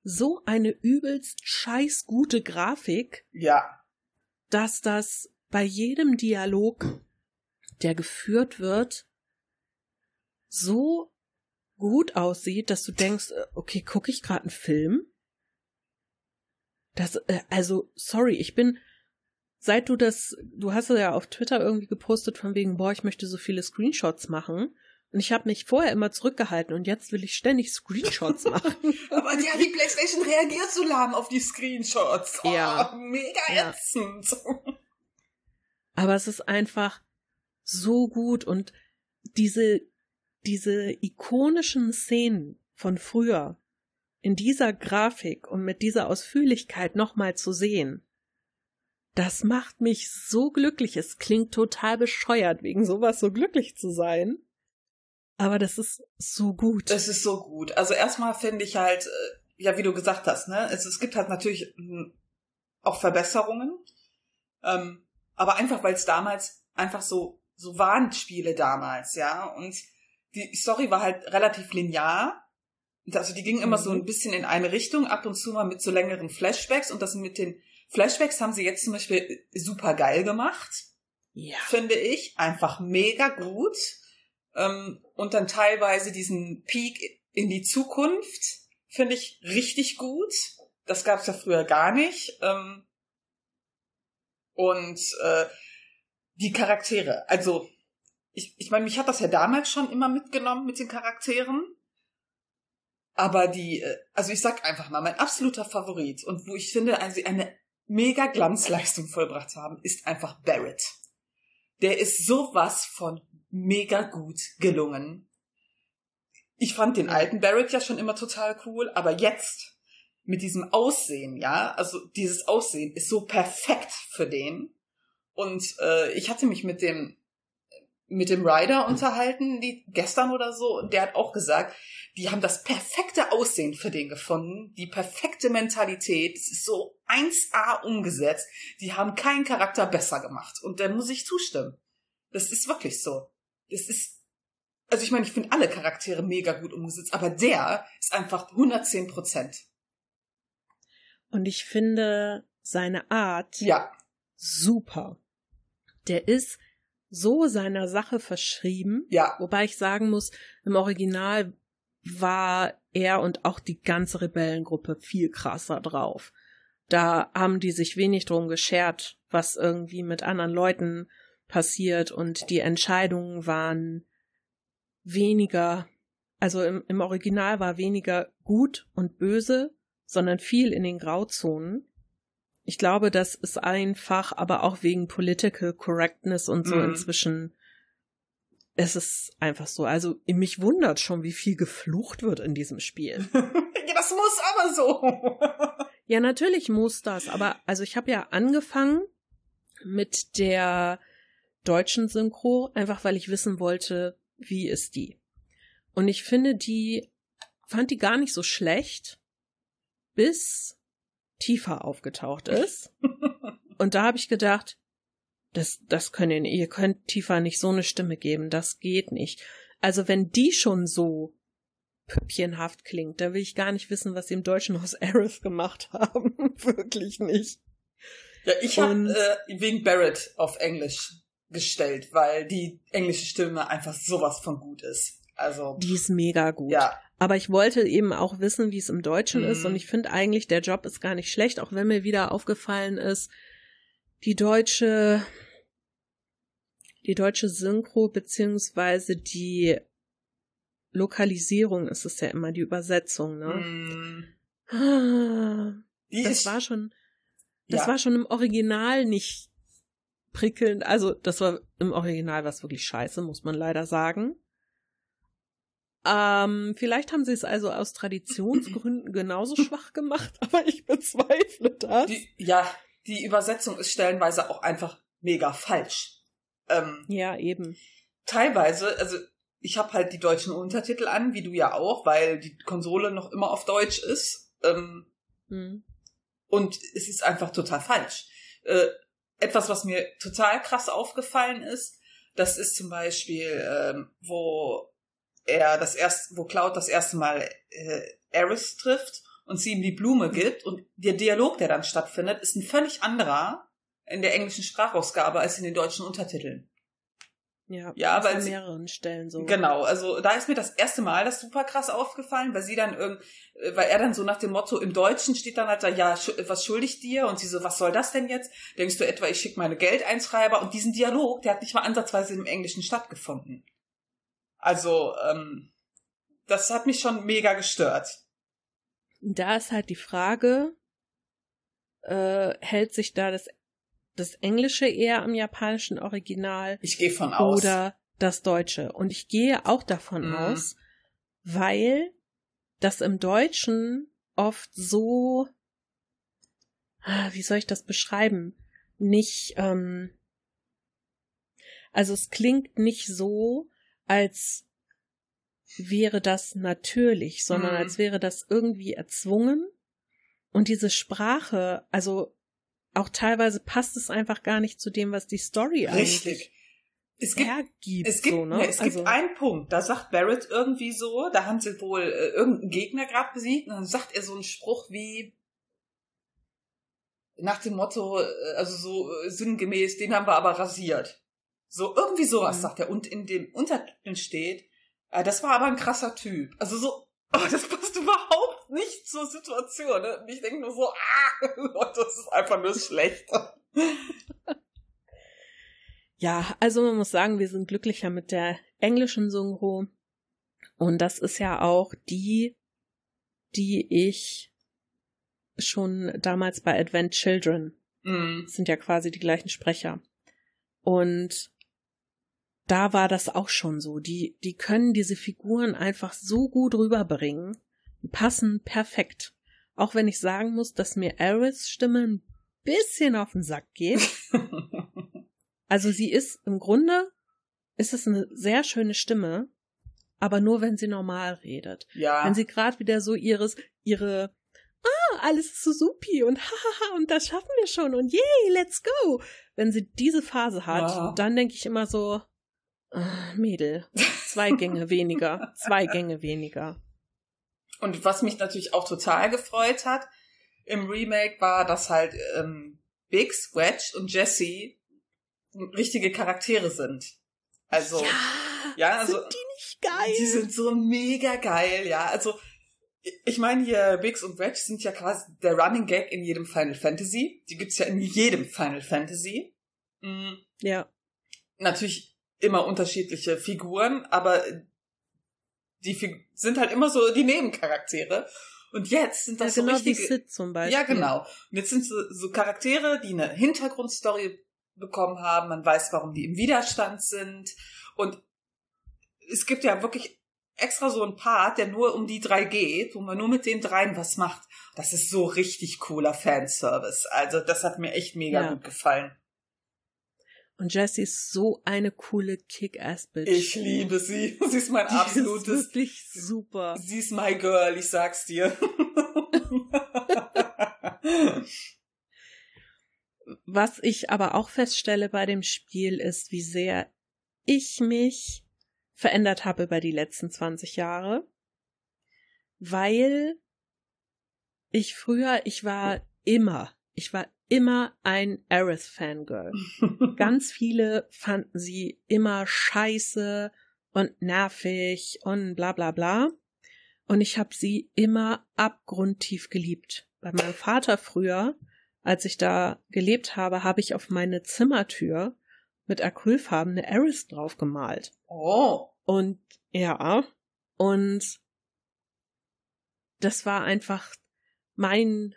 C: so eine übelst scheiß gute Grafik,
A: ja.
C: dass das bei jedem Dialog, der geführt wird, so gut aussieht, dass du denkst, äh, okay, gucke ich gerade einen Film? Das, äh, also, sorry, ich bin, seit du das, du hast ja auf Twitter irgendwie gepostet von wegen, boah, ich möchte so viele Screenshots machen. Und ich habe mich vorher immer zurückgehalten und jetzt will ich ständig Screenshots machen.
A: Aber ja, die Playstation reagiert so lahm auf die Screenshots. Oh,
C: Ja.
A: Mega
C: Ja.
A: ätzend.
C: Aber es ist einfach so gut und diese, diese ikonischen Szenen von früher in dieser Grafik und mit dieser Ausführlichkeit nochmal zu sehen, das macht mich so glücklich. Es klingt total bescheuert, wegen sowas so glücklich zu sein. Aber das ist so gut.
A: Das ist so gut. Also erstmal finde ich halt, äh, ja, wie du gesagt hast, ne, es, es gibt halt natürlich mm, auch Verbesserungen. Ähm, aber einfach, weil es damals einfach so, so waren Spiele damals, ja. Und die Story war halt relativ linear. Also die ging immer so
C: Mhm.
A: ein bisschen in eine Richtung, ab und zu mal mit so längeren Flashbacks. Und das mit den Flashbacks haben sie jetzt zum Beispiel super geil gemacht
C: ja.
A: finde ich, einfach mega gut. Ähm, und dann teilweise diesen Peak in die Zukunft finde ich richtig gut. Das gab es ja früher gar nicht. Ähm, und äh, die Charaktere, also ich, ich meine, mich hat das ja damals schon immer mitgenommen mit den Charakteren. Aber die, äh, also ich sag einfach mal, mein absoluter Favorit und wo ich finde, also eine mega Glanzleistung vollbracht haben, ist einfach Barrett. Der ist sowas von mega gut gelungen. Ich fand den alten Barrett ja schon immer total cool, aber jetzt mit diesem Aussehen, ja, also dieses Aussehen ist so perfekt für den. Und äh, ich hatte mich mit dem mit dem Rider unterhalten, die gestern oder so, und der hat auch gesagt, die haben das perfekte Aussehen für den gefunden, die perfekte Mentalität, es ist so 1A umgesetzt, die haben keinen Charakter besser gemacht. Und da muss ich zustimmen. Das ist wirklich so. Das ist, also ich meine, ich finde alle Charaktere mega gut umgesetzt, aber der ist einfach 110 Prozent.
C: Und ich finde seine Art
A: Ja,
C: super. Der ist so seiner Sache verschrieben,
A: ja,
C: wobei ich sagen muss, im Original war er und auch die ganze Rebellengruppe viel krasser drauf. Da haben die sich wenig drum geschert, was irgendwie mit anderen Leuten passiert und die Entscheidungen waren weniger, also im, im Original war weniger gut und böse, sondern viel in den Grauzonen. Ich glaube, das ist einfach, aber auch wegen Political Correctness und so
A: Mhm.
C: inzwischen. Es ist einfach so. Also mich wundert schon, wie viel geflucht wird in diesem Spiel.
A: ja, das muss aber so.
C: Ja, natürlich muss das, aber also ich habe ja angefangen mit der deutschen Synchro, einfach weil ich wissen wollte, wie ist die. Und ich finde die, fand die gar nicht so schlecht, bis Tifa aufgetaucht ist. Und da habe ich gedacht, das, das könnt ihr, ihr könnt Tifa nicht so eine Stimme geben, das geht nicht. Also wenn die schon so püppchenhaft klingt, dann will ich gar nicht wissen, was sie im Deutschen aus Aerith gemacht haben. Wirklich nicht.
A: Ja, ich habe äh, wegen Barrett auf Englisch gestellt, weil die englische Stimme einfach sowas von gut ist. Also,
C: Die ist mega gut.
A: ja.
C: Aber ich wollte eben auch wissen, wie es im Deutschen
A: Mhm.
C: ist. Und ich finde eigentlich, der Job ist gar nicht schlecht, auch wenn mir wieder aufgefallen ist, die deutsche, die deutsche Synchro beziehungsweise die Lokalisierung ist es ja immer, die Übersetzung, ne?
A: Mm,
C: Ah, Das war schon, das
A: ja.
C: war schon im Original nicht prickelnd. Also, das war im Original was wirklich scheiße, muss man leider sagen. Ähm, vielleicht haben sie es also aus Traditionsgründen genauso schwach gemacht, aber ich bezweifle das.
A: die, ja, die Übersetzung ist stellenweise auch einfach mega falsch. Ähm,
C: ja, eben.
A: teilweise, also ich habe halt die deutschen Untertitel an, wie du ja auch, weil die Konsole noch immer auf Deutsch ist. Ähm,
C: Hm.
A: und es ist einfach total falsch. Äh, etwas, was mir total krass aufgefallen ist, das ist zum Beispiel, ähm, wo er das erste, wo Cloud das erste Mal äh, Eris trifft und sie ihm die Blume gibt und der Dialog, der dann stattfindet, ist ein völlig anderer in der englischen Sprachausgabe als in den deutschen Untertiteln.
C: Ja,
A: Ja, weil
C: an
A: sie-
C: mehreren Stellen so.
A: Genau, also da ist mir das erste Mal das super krass aufgefallen, weil sie dann irgend, weil er dann so nach dem Motto im Deutschen steht dann halt da, ja, was schulde ich dir? Und sie so, was soll das denn jetzt? Denkst du etwa, ich schicke meine Geldeinschreiber? Und diesen Dialog, der hat nicht mal ansatzweise im Englischen stattgefunden. Also, ähm, das hat mich schon mega gestört.
C: Da ist halt die Frage, äh, hält sich da das, das Englische eher am japanischen Original
A: Ich gehe von aus.
C: oder das Deutsche. Und ich gehe auch davon
A: Mhm.
C: aus, weil das im Deutschen oft so, ah, wie soll ich das beschreiben? Nicht, ähm, also es klingt nicht so, als wäre das natürlich, sondern
A: Mhm.
C: als wäre das irgendwie erzwungen. Und diese Sprache, also auch teilweise passt es einfach gar nicht zu dem, was die Story eigentlich
A: Richtig. Es gibt
C: hergibt.
A: Es gibt,
C: so, ne?
A: ne, es
C: also,
A: gibt einen Punkt, da sagt Barrett irgendwie so, da haben sie wohl äh, irgendeinen Gegner gerade besiegt und dann sagt er so einen Spruch wie nach dem Motto, äh, also so äh, sinngemäß, den haben wir aber rasiert. So irgendwie sowas
C: Mhm.
A: sagt er und in dem Untertitel steht, äh, das war aber ein krasser Typ. Also so, oh, das passt überhaupt nicht zur Situation. Ne? Und ich denke nur so, ah, Leute, das ist einfach nur schlecht.
C: Ja, also man muss sagen, wir sind glücklicher mit der englischen Synchro. Und das ist ja auch die, die ich schon damals bei Advent Children,
A: Mm.
C: das sind ja quasi die gleichen Sprecher. Und da war das auch schon so. Die, die können diese Figuren einfach so gut rüberbringen. Die passen perfekt. Auch wenn ich sagen muss, dass mir Aeriths Stimme ein bisschen auf den Sack geht. Also sie ist im Grunde, ist es eine sehr schöne Stimme, aber nur wenn sie normal redet.
A: ja.
C: Wenn sie gerade wieder so ihres, ihre, ah, alles ist so supi und hahaha und das schaffen wir schon und yay, let's go. Wenn sie diese Phase hat,
A: Ja.
C: dann denke ich immer so, Mädel, zwei Gänge weniger, zwei Gänge weniger.
A: Und was mich natürlich auch total gefreut hat im Remake war, dass halt ähm, Biggs, Wedge und Jesse richtige Charaktere sind. Also ja, also
C: sind die nicht geil?
A: die sind so mega geil, ja. Also ich meine hier Biggs und Wedge sind ja quasi der Running Gag in jedem Final Fantasy. Die gibt's ja in jedem Final Fantasy. Mhm.
C: ja,
A: Natürlich immer unterschiedliche Figuren, aber die Fig sind halt immer so die Nebencharaktere. Und jetzt sind
C: ja
A: das
C: genau
A: so
C: wie
A: richtige.
C: Sid zum Beispiel.
A: Ja, genau. Und jetzt sind so, so Charaktere, die eine Hintergrundstory bekommen haben. Man weiß, warum die im Widerstand sind. Und es gibt ja wirklich extra so ein Part, der nur um die drei geht, wo man nur mit den dreien was macht. Das ist so richtig cooler Fanservice. Also das hat mir echt mega
C: Ja.
A: gut gefallen.
C: Und Jessie ist so eine coole Kick-Ass-Bitch.
A: Ich liebe sie. Sie ist mein
C: Die ist
A: absolutes.
C: wirklich super.
A: Sie ist my girl, ich sag's dir.
C: was ich aber auch feststelle bei dem Spiel ist, wie sehr ich mich verändert habe über die letzten 20 Jahre, weil ich früher, ich war immer, ich war immer ein Aerith Fangirl. Ganz viele fanden sie immer scheiße und nervig und bla bla bla. Und ich habe sie immer abgrundtief geliebt. Bei meinem Vater früher, als ich da gelebt habe, habe ich auf meine Zimmertür mit Acrylfarben eine Aerith drauf gemalt.
A: Oh.
C: Und ja, und das war einfach mein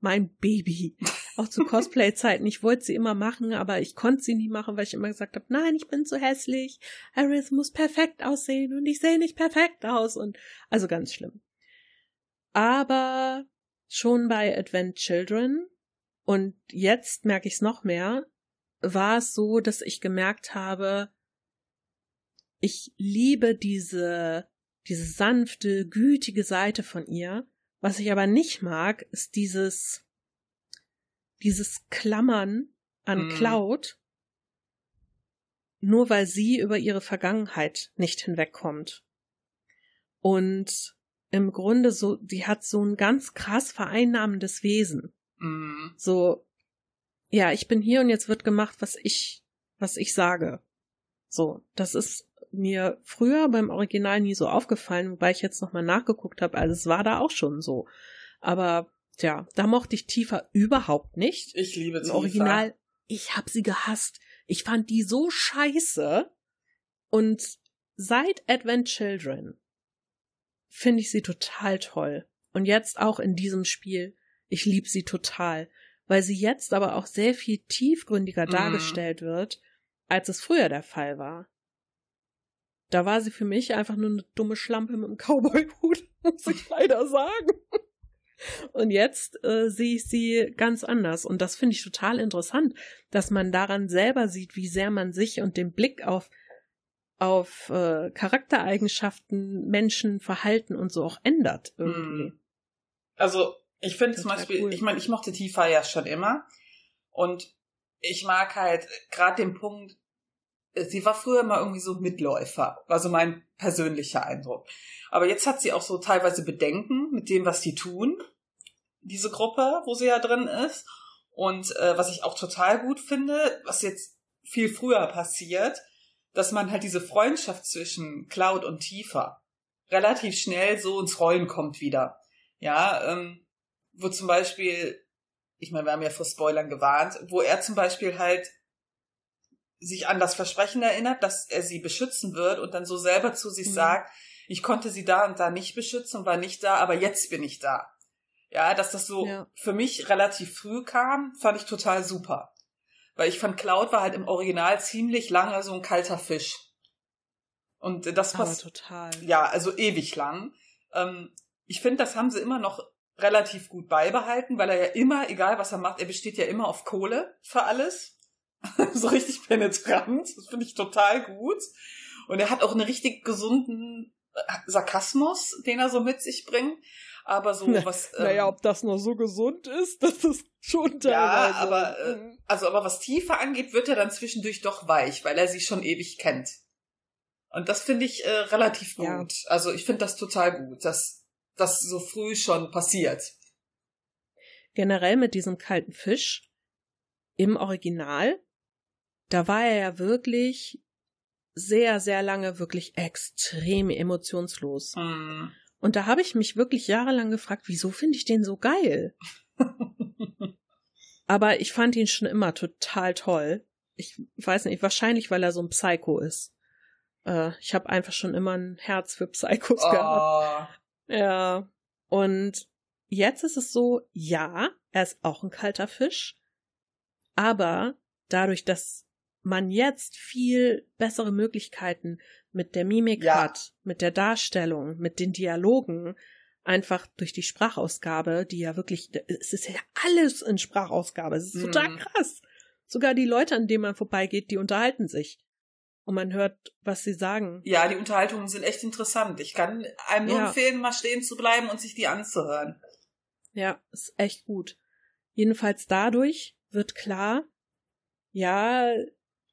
C: mein Baby. Auch zu Cosplay-Zeiten. Ich wollte sie immer machen, aber ich konnte sie nie machen, weil ich immer gesagt habe, nein, ich bin zu hässlich. Aerith muss perfekt aussehen und ich sehe nicht perfekt aus und also ganz schlimm. Aber schon bei Advent Children und jetzt merke ich es noch mehr, war es so, dass ich gemerkt habe, ich liebe diese, diese sanfte, gütige Seite von ihr. Was ich aber nicht mag, ist dieses, dieses Klammern an
A: Mhm.
C: Cloud, nur weil sie über ihre Vergangenheit nicht hinwegkommt. Und im Grunde so, die hat so ein ganz krass vereinnahmendes Wesen.
A: Mm.
C: So, ja, ich bin hier und jetzt wird gemacht, was ich, was ich sage. So, das ist mir früher beim Original nie so aufgefallen, wobei ich jetzt nochmal nachgeguckt habe, also es war da auch schon so. Aber, tja, da mochte ich Tifa überhaupt nicht.
A: Ich liebe
C: Im
A: Tifa.
C: Original, ich hab sie gehasst. Ich fand die so scheiße. Und seit Advent Children finde ich sie total toll. Und jetzt auch in diesem Spiel, ich liebe sie total, weil sie jetzt aber auch sehr viel tiefgründiger
A: Mhm.
C: dargestellt wird, als es früher der Fall war. Da war sie für mich einfach nur eine dumme Schlampe mit einem Cowboy-Hut, muss ich leider sagen. Und jetzt äh, sehe ich sie ganz anders. Und das finde ich total interessant, dass man daran selber sieht, wie sehr man sich und den Blick auf, auf äh, Charaktereigenschaften, Menschen, Verhalten und so auch ändert irgendwie.
A: Mhm. Also, ich finde zum Beispiel,
C: cool.
A: ich meine, ich mochte Tifa ja schon immer. Und ich mag halt gerade den Punkt, äh, sie war früher immer irgendwie so Mitläufer, war so mein persönlicher Eindruck. Aber jetzt hat sie auch so teilweise Bedenken mit dem, was die tun, diese Gruppe, wo sie ja drin ist. Und äh, was ich auch total gut finde, was jetzt viel früher passiert, dass man halt diese Freundschaft zwischen Cloud und Tifa relativ schnell so ins Rollen kommt wieder. Ja, ähm, wo zum Beispiel, ich meine, wir haben ja vor Spoilern gewarnt, wo er zum Beispiel halt sich an das Versprechen erinnert, dass er sie beschützen wird und dann so selber zu sich
C: Mhm.
A: sagt, ich konnte sie da und da nicht beschützen und war nicht da, aber jetzt bin ich da. Ja, dass das so
C: Ja.
A: für mich relativ früh kam, fand ich total super. Weil ich fand, Cloud war halt im Original ziemlich lange so ein kalter Fisch. Und das passt,
C: total.
A: ja, also ewig lang. Ähm, ich finde, das haben sie immer noch relativ gut beibehalten, weil er ja immer, egal was er macht, er besteht ja immer auf Kohle für alles. so richtig penetrant. Das finde ich total gut. Und er hat auch einen richtig gesunden äh, Sarkasmus, den er so mit sich bringt. Aber so
C: Na-
A: was. ähm,
C: Naja, ob das nur so gesund ist, das ist schon teilweise.
A: Ja, aber, äh,
C: Mhm.
A: Also, aber was Tiefe angeht, wird er dann zwischendurch doch weich, weil er sie schon ewig kennt. Und das finde ich äh, relativ gut.
C: Ja.
A: Also ich finde das total gut, dass das so früh schon passiert.
C: generell mit diesem kalten Fisch im Original, da war er ja wirklich sehr, sehr lange wirklich extrem emotionslos.
A: Hm.
C: Und da habe ich mich wirklich jahrelang gefragt, wieso finde ich den so geil? Aber ich fand ihn schon immer total toll. Ich weiß nicht, wahrscheinlich, weil er so ein Psycho ist. Äh, ich habe einfach schon immer ein Herz für Psychos gehabt.
A: Oh,
C: Ja. Und jetzt ist es so, ja, er ist auch ein kalter Fisch, aber dadurch, dass man jetzt viel bessere Möglichkeiten mit der Mimik
A: Ja.
C: hat, mit der Darstellung, mit den Dialogen, einfach durch die Sprachausgabe, die ja wirklich, es ist ja alles in Sprachausgabe, es ist
A: Mhm.
C: total krass. Sogar die Leute, an denen man vorbeigeht, die unterhalten sich. Und man hört, was sie sagen.
A: ja, die Unterhaltungen sind echt interessant. Ich kann einem nur
C: Ja.
A: empfehlen, mal stehen zu bleiben und sich die anzuhören.
C: Ja, ist echt gut. Jedenfalls dadurch wird klar, ja,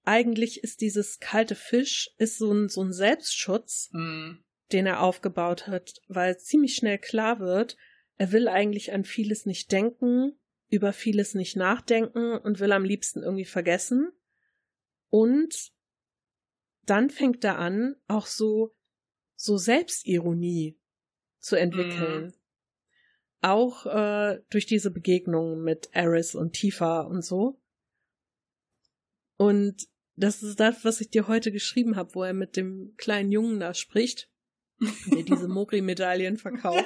C: eigentlich ist dieses kalte Fisch ist so ein, so ein Selbstschutz,
A: Mhm.
C: den er aufgebaut hat, weil ziemlich schnell klar wird, er will eigentlich an vieles nicht denken, über vieles nicht nachdenken und will am liebsten irgendwie vergessen. Und dann fängt er an, auch so, so Selbstironie zu entwickeln. Auch äh, durch diese Begegnungen mit Eris und Tifa und so. Und das ist das, was ich dir heute geschrieben habe, wo er mit dem kleinen Jungen da spricht, der diese Mogri-Medaillen verkauft,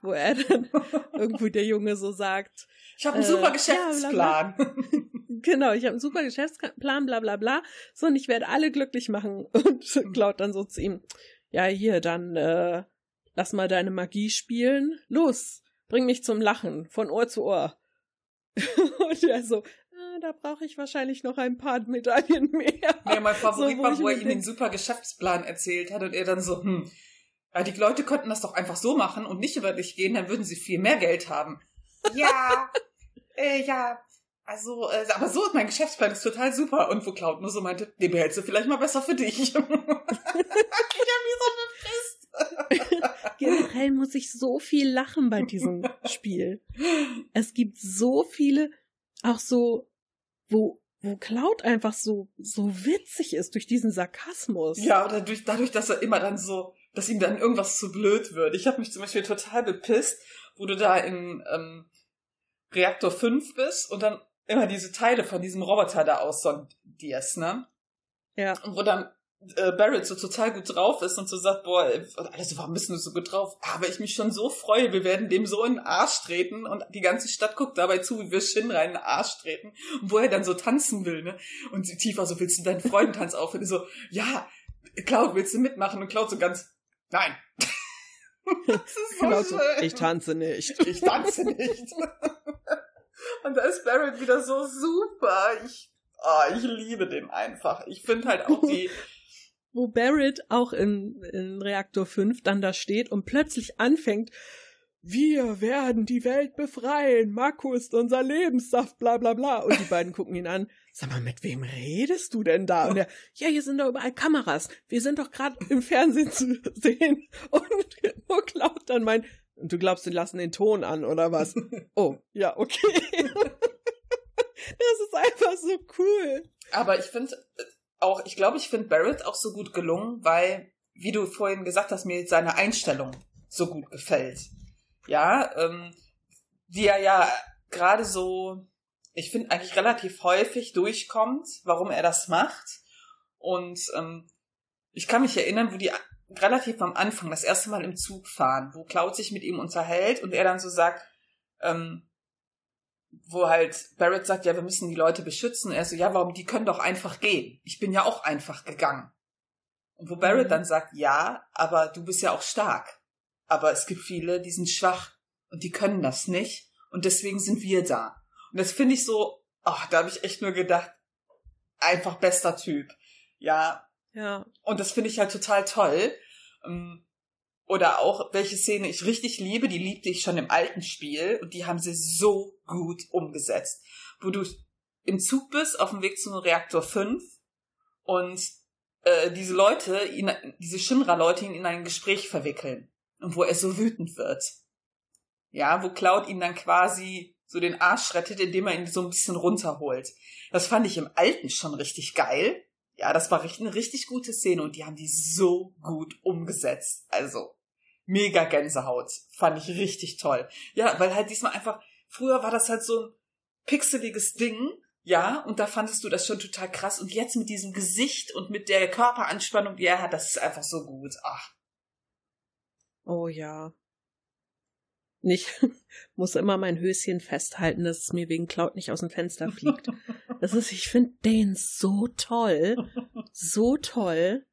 C: wo er dann irgendwo der Junge so sagt,
A: Ich habe einen
C: Äh,
A: super
C: ja,
A: Geschäftsplan.
C: genau, ich habe einen super Geschäftsplan, bla bla bla, so und ich werde alle glücklich machen und klaut dann so zu ihm, ja hier, dann äh, lass mal deine Magie spielen, los, bring mich zum Lachen, von Ohr zu Ohr. und er so, da brauche ich wahrscheinlich noch ein paar Medaillen mehr.
A: Ja, mein Favorit
C: So,
A: war, wo er ihm den super Geschäftsplan erzählt hat und er dann so, hm, ja, die Leute könnten das doch einfach so machen und nicht über dich gehen, dann würden sie viel mehr Geld haben. Ja, äh, ja, also, äh, aber so, mein Geschäftsplan ist total super. Und wo Cloud nur so meinte, den behältst du vielleicht mal besser für dich. ich hab mich so bepisst.
C: Generell muss ich so viel lachen bei diesem Spiel. Es gibt so viele, auch so, wo, wo Cloud einfach so, so witzig ist durch diesen Sarkasmus.
A: Ja, dadurch, dadurch, dass er immer dann so, dass ihm dann irgendwas zu blöd wird. Ich habe mich zum Beispiel total bepisst, wo du da in ähm, Reaktor 5 bist und dann immer diese Teile von diesem Roboter da aussondierst, ne?
C: Ja.
A: Und wo dann äh, Barrett so total gut drauf ist und so sagt, boah, äh, also warum bist du so gut drauf? Aber ich mich schon so freue, wir werden dem so in den Arsch treten und die ganze Stadt guckt dabei zu, wie wir Shinra in den Arsch treten und wo er dann so tanzen will, ne? Und sie tiefer so, willst du deinen Freudentanz aufhören? So, ja, Cloud, willst du mitmachen? Und Cloud so ganz, nein. das ist so
C: so,
A: schön.
C: ich tanze nicht.
A: Ich tanze nicht. Und da ist Barrett wieder so super. Ich, oh, ich liebe den einfach. Ich finde halt auch die,
C: Wo Barrett auch in, in Reaktor 5 dann da steht und plötzlich anfängt, wir werden die Welt befreien, Marco ist unser Lebenssaft, bla bla bla. Und die beiden gucken ihn an. Sag mal, mit wem redest du denn da? Und er, ja, hier sind doch überall Kameras. Wir sind doch gerade im Fernsehen zu sehen. Und wo Cloud dann meint, und du glaubst, die lassen den Ton an, oder was? Oh, ja, okay. Das ist einfach so cool.
A: aber ich finde auch, ich glaube, ich finde Barrett auch so gut gelungen, weil, wie du vorhin gesagt hast, mir seine Einstellung so gut gefällt. Ja, ähm, die er ja gerade so, ich finde eigentlich relativ häufig durchkommt, warum er das macht. Und ähm, ich kann mich erinnern, wo die relativ am Anfang, das erste Mal im Zug fahren, wo Cloud sich mit ihm unterhält und er dann so sagt, ähm, wo halt Barrett sagt, ja, wir müssen die Leute beschützen. Und er so, ja, warum, die können doch einfach gehen. Ich bin ja auch einfach gegangen. Und wo Barrett
C: Mhm.
A: dann sagt, ja, aber du bist ja auch stark. Aber es gibt viele, die sind schwach und die können das nicht. Und deswegen sind wir da. Und das finde ich so, ach, da habe ich echt nur gedacht, einfach bester Typ. Ja,
C: Ja.
A: und das finde ich halt total toll. Ähm, Oder auch, welche Szene ich richtig liebe, die liebte ich schon im alten Spiel und die haben sie so gut umgesetzt. Wo du im Zug bist, auf dem Weg zum Reaktor 5 und äh, diese Leute, ihn, diese Shinra-Leute ihn in ein Gespräch verwickeln. Und wo er so wütend wird. Ja, wo Cloud ihn dann quasi so den Arsch rettet, indem er ihn so ein bisschen runterholt. Das fand ich im Alten schon richtig geil. Ja, das war eine richtig gute Szene und die haben die so gut umgesetzt. Also, mega Gänsehaut. Fand ich richtig toll. Ja, weil halt diesmal einfach, früher war das halt so ein pixeliges Ding, ja, und da fandest du das schon total krass. Und jetzt mit diesem Gesicht und mit der Körperanspannung, die er hat, das ist einfach so gut. Ach,
C: Oh ja. Nicht, muss immer mein Höschen festhalten, dass es mir wegen Cloud nicht aus dem Fenster fliegt. Das ist, ich finde den so toll. So toll.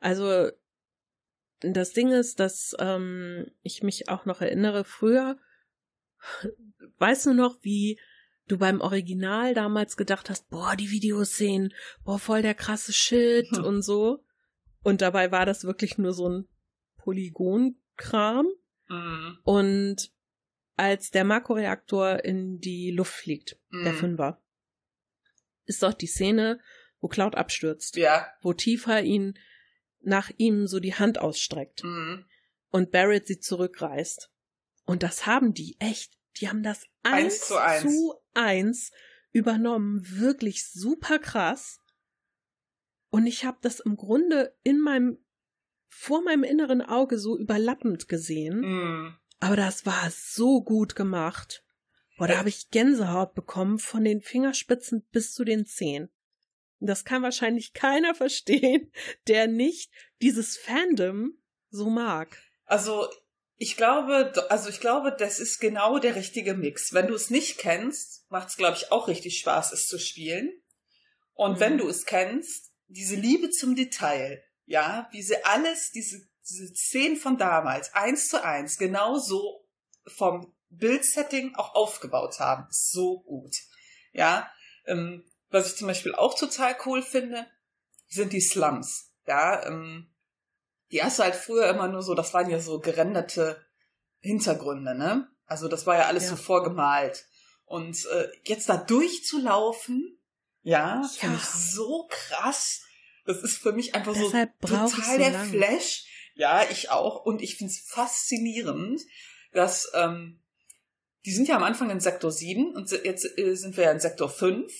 C: Also, das Ding ist, dass ähm, ich mich auch noch erinnere, früher, weißt du noch, wie du beim Original damals gedacht hast, boah, die Videoszenen, boah, voll der krasse Shit
A: Hm.
C: und so. Und dabei war das wirklich nur so ein Polygonkram.
A: mm,
C: Und als der Makroreaktor in die Luft fliegt, der
A: Mhm.
C: Fünfer, ist doch die Szene, wo Cloud abstürzt,
A: Ja.
C: wo Tifa ihn nach ihm so die Hand ausstreckt
A: Mhm.
C: und Barrett sie zurückreißt. Und das haben die echt, die haben das
A: Eins
C: eins
A: zu eins.
C: zu eins übernommen, wirklich super krass. Und ich habe das im Grunde in meinem vor meinem inneren Auge so überlappend gesehen,
A: Mhm.
C: aber das war so gut gemacht. Boah, da habe ich Gänsehaut bekommen von den Fingerspitzen bis zu den Zehen. Und Das kann wahrscheinlich keiner verstehen, der nicht dieses Fandom so mag.
A: Also ich glaube, also ich glaube, das ist genau der richtige Mix. Wenn du es nicht kennst, macht es, glaube ich, auch richtig Spaß, es zu spielen. Und
C: Mhm.
A: wenn du es kennst, diese Liebe zum Detail, ja, wie sie alles, diese, diese Szenen von damals, eins zu eins, genau so vom Bildsetting auch aufgebaut haben, ist so gut. Ja, ähm, was ich zum Beispiel auch total cool finde, sind die Slums. Ja, ähm, die hast du halt früher immer nur so, das waren ja so gerenderte Hintergründe, ne? Also das war ja alles
C: Ja.
A: so vorgemalt. Und äh, jetzt da durchzulaufen, ja, finde
C: Ja.
A: ich so krass. Das ist für mich einfach
C: Deshalb
A: so total der
C: lang.
A: Flash. Ja, ich auch. Und ich finde es faszinierend, dass ähm, die sind ja am Anfang in Sektor 7 und jetzt äh, sind wir ja in Sektor 5.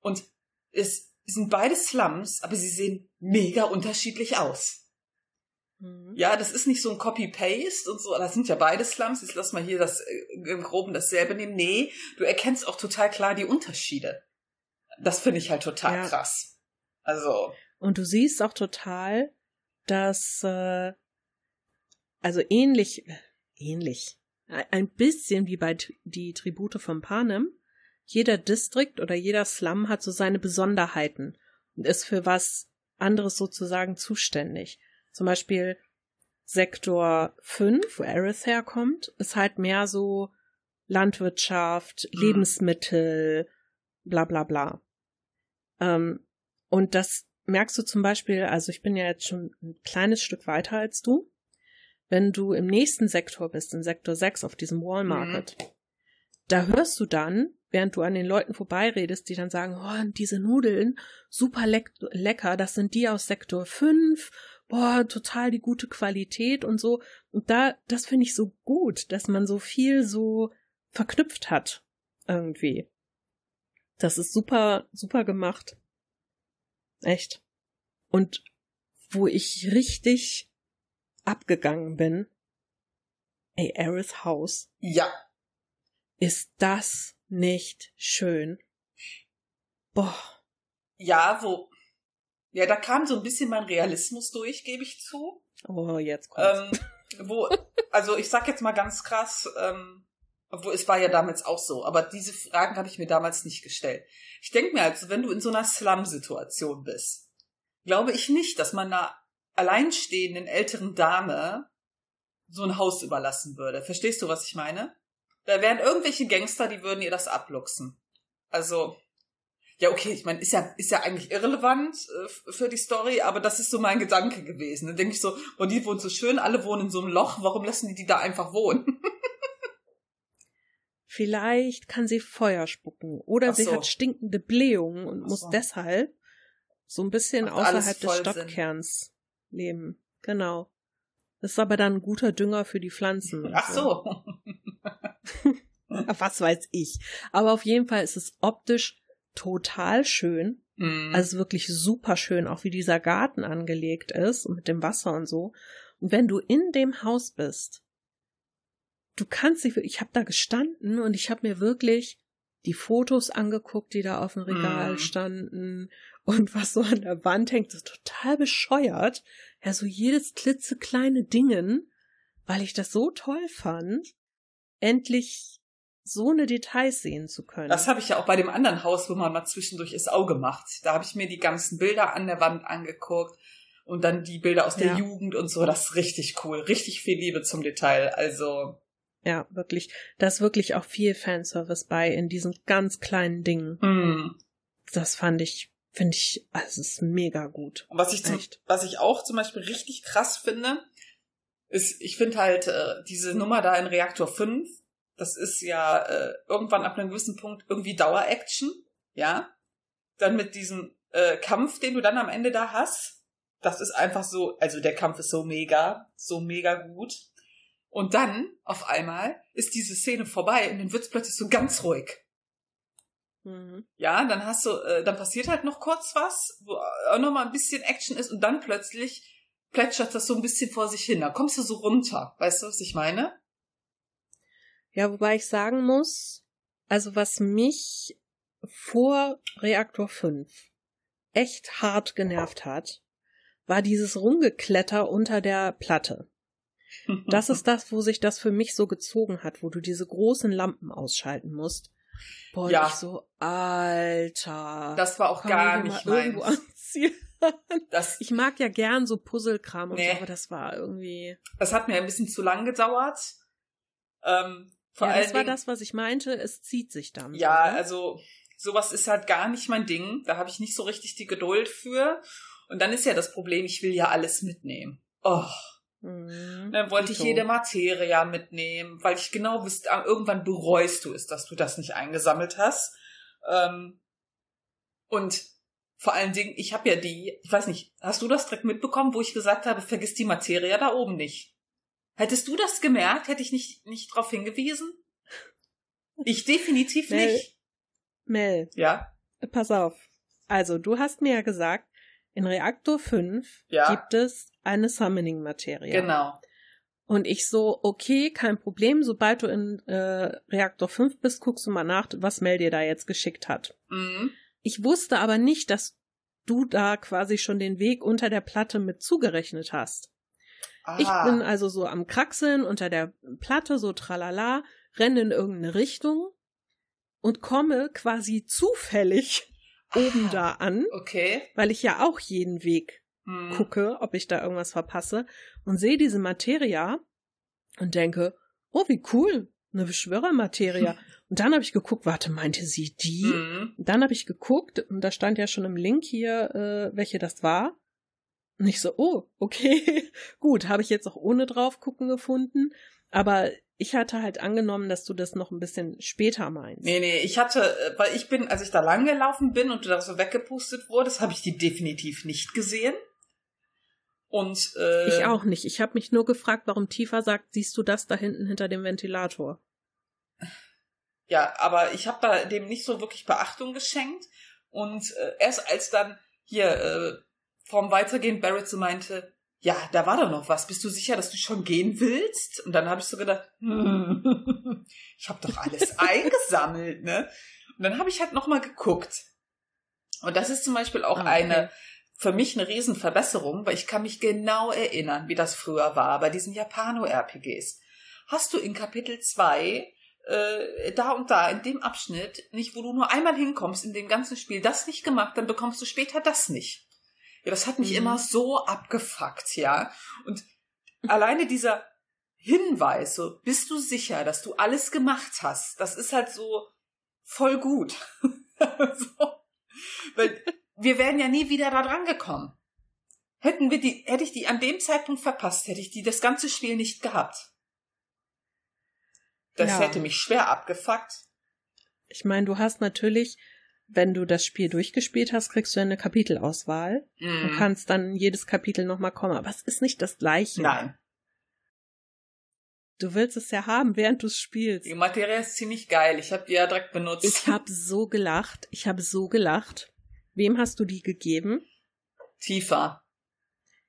A: Und es sind beide Slums, aber sie sehen mega unterschiedlich aus.
C: Mhm.
A: Ja, das ist nicht so ein Copy-Paste und so. Das sind ja beide Slums. Jetzt lass mal hier das äh, im Groben dasselbe nehmen. Nee, du erkennst auch total klar die Unterschiede. Das finde ich halt total
C: Ja.
A: krass. Also,
C: Und du siehst auch total, dass äh, also ähnlich, äh, ähnlich, ein- bisschen wie bei die Tribute von Panem, jeder Distrikt oder jeder Slum hat so seine Besonderheiten und ist für was anderes sozusagen zuständig. Zum Beispiel Sektor 5, wo Aerith herkommt, ist halt mehr so Landwirtschaft,
A: Mhm.
C: Lebensmittel, bla bla bla. Ähm, und das merkst du zum Beispiel, also ich bin ja jetzt schon ein kleines Stück weiter als du. Wenn du im nächsten Sektor bist, in Sektor 6 auf diesem Wall Market, da hörst du dann, während du an den Leuten vorbeiredest, die dann sagen, oh, diese Nudeln, super leck lecker, das sind die aus Sektor 5, boah, total die gute Qualität und so. Und da, das finde ich so gut, dass man so viel so verknüpft hat, irgendwie. Das ist super, super gemacht. Echt. Und wo ich richtig abgegangen bin, ey, Aerith House,
A: ja.
C: ist das nicht schön? Boah.
A: Ja, wo. Ja, da kam so ein bisschen mein Realismus durch, gebe ich zu.
C: Oh, jetzt kommt's.
A: Ähm, wo, also ich sag jetzt mal ganz krass, ähm, obwohl es war ja damals auch so, aber diese Fragen habe ich mir damals nicht gestellt. Ich denke mir also, wenn du in so einer Slum-Situation bist, glaube ich nicht, dass man einer alleinstehenden älteren Dame so ein Haus überlassen würde. Verstehst du, was ich meine? Da wären irgendwelche Gangster, die würden ihr das abluchsen. Also, ja, okay, ich meine, ist ja, ist ja eigentlich irrelevant äh, für die Story, aber das ist so mein Gedanke gewesen. Dann denke ich so, oh, die wohnen so schön, alle wohnen in so einem Loch, warum lassen die die da einfach wohnen?
C: Vielleicht kann sie Feuer spucken oder
A: Ach
C: sie
A: so.
C: hat stinkende Blähungen und
A: Ach
C: muss
A: so.
C: deshalb so ein bisschen
A: Macht
C: außerhalb des
A: voll Sinn.
C: Leben. Genau. Das ist aber dann ein guter Dünger für die Pflanzen.
A: Ach so.
C: Ach, Was weiß ich. Aber auf jeden Fall ist es optisch total schön.
A: Hm.
C: Also wirklich super schön, auch wie dieser Garten angelegt ist und mit dem Wasser und so. Und wenn du in dem Haus bist, du kannst dich, ich habe da gestanden und ich habe mir wirklich die Fotos angeguckt, die da auf dem Regal
A: Mm.
C: standen und was so an der Wand hängt, ist total bescheuert. Ja, so jedes klitzekleine Dingen, weil ich das so toll fand, endlich so eine Details sehen zu können.
A: Das habe ich ja auch bei dem anderen Haus, wo man mal zwischendurch ins Auge macht. Da habe ich mir die ganzen Bilder an der Wand angeguckt und dann die Bilder aus der
C: Ja.
A: Jugend und so. Das ist richtig cool. Richtig viel Liebe zum Detail. Also,
C: Ja, wirklich. Da ist wirklich auch viel Fanservice bei in diesen ganz kleinen Dingen.
A: hm.
C: Das fand ich, finde ich, also es ist mega gut.
A: Und was ich, zum, was ich auch zum Beispiel richtig krass finde, ist, ich finde halt äh, diese Nummer da in Reaktor 5, das ist ja äh, irgendwann ab einem gewissen Punkt irgendwie Dauer-Action, ja. Dann mit diesem äh, Kampf, den du dann am Ende da hast. Das ist einfach so, also der Kampf ist so mega, so mega gut. Und dann, auf einmal, ist diese Szene vorbei und dann wird's plötzlich so ganz ruhig.
C: Mhm.
A: Ja, dann hast du, äh, dann passiert halt noch kurz was, wo auch noch mal ein bisschen Action ist und dann plötzlich plätschert das so ein bisschen vor sich hin. Da kommst du so runter. Weißt du, was ich meine?
C: Ja, wobei ich sagen muss, also was mich vor Reaktor 5 echt hart genervt hat, war dieses Rumgekletter unter der Platte. Das ist das, wo sich das für mich so gezogen hat, wo du diese großen Lampen ausschalten musst. Boah,
A: Ja.
C: ich so, Alter.
A: Das war auch gar nicht
C: irgendwo anziehen.
A: Das,
C: Ich mag ja gern so Puzzlekram und
A: Nee.
C: so, aber das war irgendwie.
A: das hat mir ein bisschen zu lang gedauert. Ähm, vor
C: ja, das war
A: Dingen,
C: das, was ich meinte. Es zieht sich dann.
A: Ja,
C: so, ne?
A: also sowas ist halt gar nicht mein Ding. Da habe ich nicht so richtig die Geduld für. Und dann ist ja das Problem, ich will ja alles mitnehmen. Oh,
C: Mhm.
A: dann wollte ich jede Materia mitnehmen, weil ich genau wusste, ah, irgendwann bereust du es, dass du das nicht eingesammelt hast. Ähm, und vor allen Dingen, ich habe ja die, ich weiß nicht, hast du das direkt mitbekommen, wo ich gesagt habe, vergiss die Materia da oben nicht? Hättest du das gemerkt, hätte ich nicht, nicht darauf hingewiesen? Ich definitiv
C: Mel.
A: nicht.
C: Mel,
A: Ja,
C: pass auf. Also, du hast mir ja gesagt, in Reaktor 5
A: Ja.
C: gibt es eine Summoning-Materie.
A: genau.
C: Und ich so, okay, kein Problem. Sobald du in äh, Reaktor 5 bist, guckst du mal nach, was Mel dir da jetzt geschickt hat.
A: Mhm.
C: Ich wusste aber nicht, dass du da quasi schon den Weg unter der Platte mit zugerechnet hast. Ich
A: Ah,
C: bin also so am Kraxeln unter der Platte, so tralala, renne in irgendeine Richtung und komme quasi zufällig oben
A: Ah.
C: da an,
A: Okay.
C: weil ich ja auch jeden Weg
A: Hm.
C: gucke, ob ich da irgendwas verpasse und sehe diese Materia und denke, oh, wie cool, eine Beschwörermateria. und dann habe ich geguckt, warte, meinte sie die?
A: Hm.
C: Und dann habe ich geguckt und da stand ja schon im Link hier, äh, welche das war. Und ich so, oh, okay, gut, habe ich jetzt auch ohne drauf gucken gefunden. Aber ich hatte halt angenommen, dass du das noch ein bisschen später meinst.
A: Nee, nee, ich hatte, äh, weil ich bin, als ich da lang gelaufen bin und du da so weggepustet wurdest, habe ich die definitiv nicht gesehen. Und äh,
C: Ich auch nicht. Ich habe mich nur gefragt, warum Tifa sagt, siehst du das da hinten hinter dem Ventilator?
A: Ja, aber ich habe da dem nicht so wirklich Beachtung geschenkt. Und äh, erst als dann hier äh, vorm Weitergehen Barrett so meinte, ja, da war doch noch was. Bist du sicher, dass du schon gehen willst? Und dann habe ich so gedacht, hm, ich habe doch alles eingesammelt, ne? Und dann habe ich halt noch mal geguckt. Und das ist zum Beispiel auch
C: Ah, okay.
A: eine für mich eine Riesenverbesserung, weil ich kann mich genau erinnern, wie das früher war bei diesen Japano-RPGs. Hast du in Kapitel 2 äh, da und da in dem Abschnitt nicht, wo du nur einmal hinkommst in dem ganzen Spiel, das nicht gemacht, dann bekommst du später das nicht. Ja, das hat mich
C: Mhm.
A: immer so abgefuckt, ja. Und alleine dieser Hinweis, so, bist du sicher, dass du alles gemacht hast, das ist halt so voll gut. so. Weil wir wären ja nie wieder da dran gekommen. Hätten wir die, hätte ich die an dem Zeitpunkt verpasst, hätte ich die das ganze Spiel nicht gehabt. Das
C: Ja.
A: hätte mich schwer abgefuckt.
C: Ich meine, du hast natürlich, wenn du das Spiel durchgespielt hast, kriegst du eine Kapitelauswahl und
A: Mhm.
C: kannst dann jedes Kapitel nochmal kommen. Aber es ist nicht das gleiche.
A: Nein.
C: Du willst es ja haben, während du es spielst.
A: Die Materie ist ziemlich geil. Ich habe die ja direkt benutzt.
C: Ich habe so gelacht. Ich habe so gelacht. Wem hast du die gegeben?
A: Tiefer.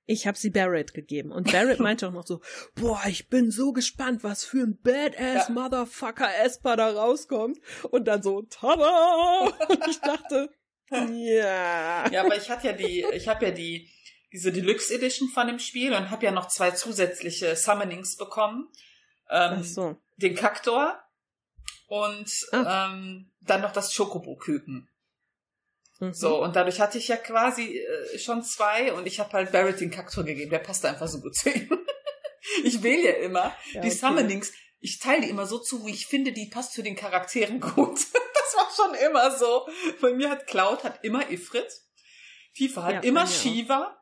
C: Ich habe sie Barrett gegeben. Und Barrett meinte auch noch so, boah, ich bin so gespannt, was für ein Badass
A: Ja.
C: Motherfucker Esper da rauskommt. Und dann so, tada! Und ich dachte, ja.
A: Ja, aber ich hatte ja die, ich habe ja die, diese Deluxe Edition von dem Spiel und habe ja noch zwei zusätzliche Summonings bekommen. Ähm,
C: Ach so.
A: Den Kaktor und
C: Ah.
A: ähm, dann noch das Chocobo-Küken.
C: Mhm.
A: So, und dadurch hatte ich ja quasi äh, schon zwei und ich habe halt Barrett den Kaktor gegeben. Der passte einfach so gut zu ihm. ich wähle ja immer
C: Ja,
A: die
C: okay.
A: Summonings. Ich teile die immer so zu, wie ich finde, die passt zu den Charakteren gut. das war schon immer so. Bei mir hat Cloud hat immer Ifrit. Tifa hat
C: Ja,
A: immer. Shiva.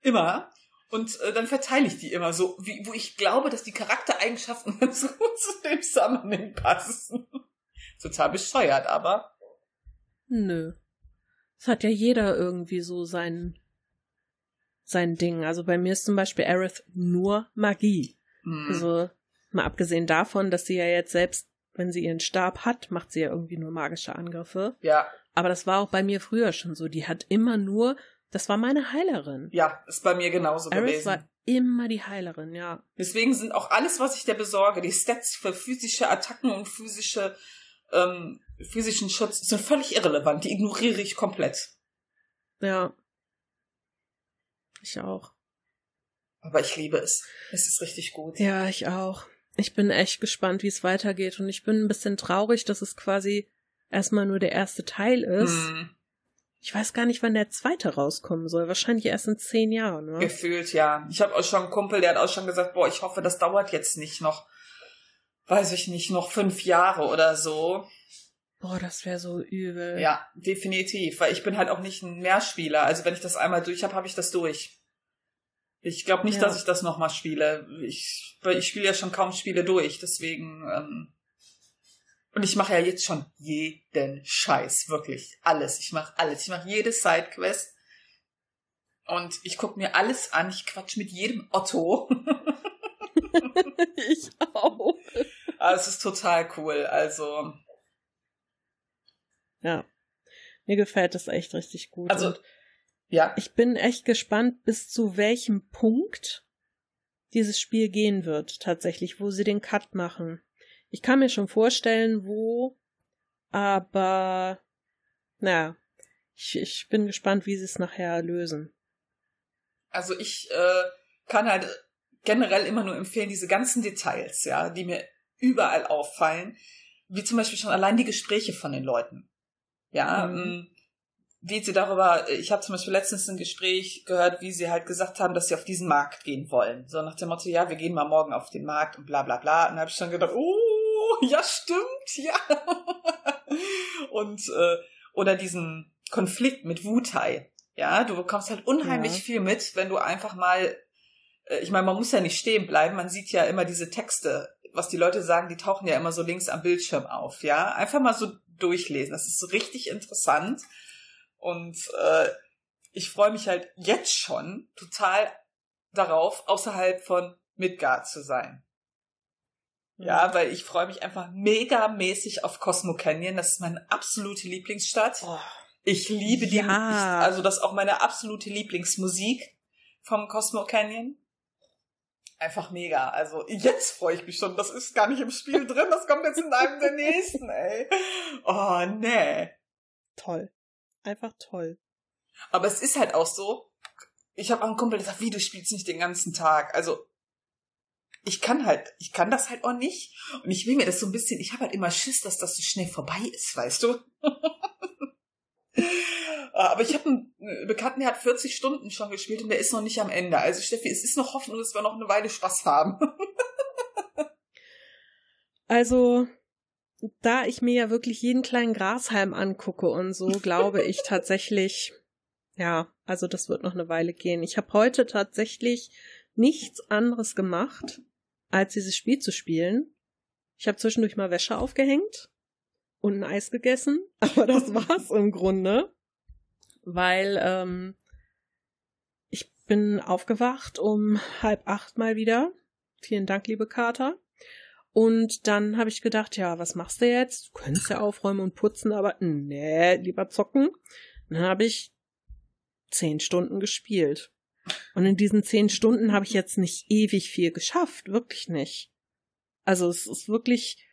A: Immer. Und äh, dann verteile ich die immer so, wie, wo ich glaube, dass die Charaktereigenschaften ganz gut zu dem Summoning passen. Total bescheuert, aber.
C: Nö. Es hat ja jeder irgendwie so sein, sein Ding. Also bei mir ist zum Beispiel Aerith nur Magie.
A: Hm.
C: Also mal abgesehen davon, dass sie ja jetzt selbst, wenn sie ihren Stab hat, macht sie ja irgendwie nur magische Angriffe.
A: ja,
C: Aber das war auch bei mir früher schon so. Die hat immer nur, das war meine Heilerin.
A: ja, ist bei mir genauso
C: Aerith
A: gewesen.
C: war immer die Heilerin, ja.
A: Deswegen sind auch alles, was ich dir besorge, die Stats für physische Attacken und physische, ähm, physischen Schutz, sind völlig irrelevant. Die ignoriere ich komplett.
C: Ja. Ich auch.
A: Aber ich liebe es. Es ist richtig gut.
C: Ja, ich auch. Ich bin echt gespannt, wie es weitergeht. Und ich bin ein bisschen traurig, dass es quasi erstmal nur der erste Teil ist.
A: Hm,
C: Ich weiß gar nicht, wann der zweite rauskommen soll. Wahrscheinlich erst in zehn Jahren, ne?
A: gefühlt, ja. Ich habe auch schon einen Kumpel, der hat auch schon gesagt, boah, ich hoffe, das dauert jetzt nicht noch, weiß ich nicht, noch fünf Jahre oder so.
C: Boah, das wäre so übel.
A: Ja, definitiv. Weil ich bin halt auch nicht ein Mehrspieler. Also wenn ich das einmal durch habe, habe ich das durch. Ich glaube nicht,
C: Ja.
A: dass ich das nochmal spiele. Ich, ich spiele ja schon kaum Spiele durch, deswegen. Ähm, und ich mache ja jetzt schon jeden Scheiß, wirklich. Alles. Ich mache alles. Ich mache jede Sidequest. Und ich gucke mir alles an. Ich quatsch mit jedem Otto.
C: ich auch.
A: Aber es ist total cool. Also,
C: Ja. Mir gefällt das echt richtig gut.
A: also,
C: Und
A: ja.
C: ich bin echt gespannt, bis zu welchem Punkt dieses Spiel gehen wird, tatsächlich, wo sie den Cut machen. Ich kann mir schon vorstellen, wo, aber naja, ich, ich bin gespannt, wie sie es nachher lösen.
A: Also ich äh, kann halt generell immer nur empfehlen, diese ganzen Details, ja, die mir überall auffallen, wie zum Beispiel schon allein die Gespräche von den Leuten. Ja,
C: Mhm.
A: ähm, wie sie darüber, ich habe zum Beispiel letztens ein Gespräch gehört, wie sie halt gesagt haben, dass sie auf diesen Markt gehen wollen. So nach dem Motto, ja, wir gehen mal morgen auf den Markt und bla bla bla. Und dann habe ich schon gedacht, oh, ja, stimmt, ja. und äh, oder diesen Konflikt mit Wutai. Ja, du bekommst halt unheimlich
C: Ja.
A: viel mit, wenn du einfach mal, ich meine, man muss ja nicht stehen bleiben, man sieht ja immer diese Texte, was die Leute sagen, die tauchen ja immer so links am Bildschirm auf, ja. Einfach mal so durchlesen, das ist so richtig interessant. Und äh, ich freue mich halt jetzt schon total darauf, außerhalb von Midgard zu sein. Ja, weil ich freue mich einfach megamäßig auf Cosmo Canyon. Das ist meine absolute Lieblingsstadt.
C: Oh,
A: Ich liebe die,
C: Ja.
A: also das ist auch meine absolute Lieblingsmusik vom Cosmo Canyon. Einfach mega. Also jetzt freue ich mich schon. Das ist gar nicht im Spiel drin. Das kommt jetzt in einem der nächsten, ey. Oh, nee.
C: toll. Einfach toll.
A: Aber es ist halt auch so. Ich habe einen Kumpel, der sagt, wie, du spielst nicht den ganzen Tag. Also ich kann halt, ich kann das halt auch nicht. Und ich will mir das so ein bisschen, ich habe halt immer Schiss, dass das so schnell vorbei ist, weißt du? Aber ich habe einen Bekannten, der hat 40 Stunden schon gespielt und der ist noch nicht am Ende. Also Steffi, es ist noch Hoffnung, dass wir noch eine Weile Spaß haben.
C: Also, da ich mir ja wirklich jeden kleinen Grashalm angucke und so, glaube ich tatsächlich, ja, also das wird noch eine Weile gehen. Ich habe heute tatsächlich nichts anderes gemacht, als dieses Spiel zu spielen. Ich habe zwischendurch mal Wäsche aufgehängt und ein Eis gegessen, aber das war's im Grunde, weil ähm, ich bin aufgewacht um halb acht mal wieder. Vielen Dank, liebe Kater. Und dann habe ich gedacht, ja, was machst du jetzt? Du könntest ja aufräumen und putzen, aber nee, lieber zocken. Dann habe ich zehn Stunden gespielt. Und in diesen zehn Stunden habe ich jetzt nicht ewig viel geschafft, wirklich nicht. Also es ist wirklich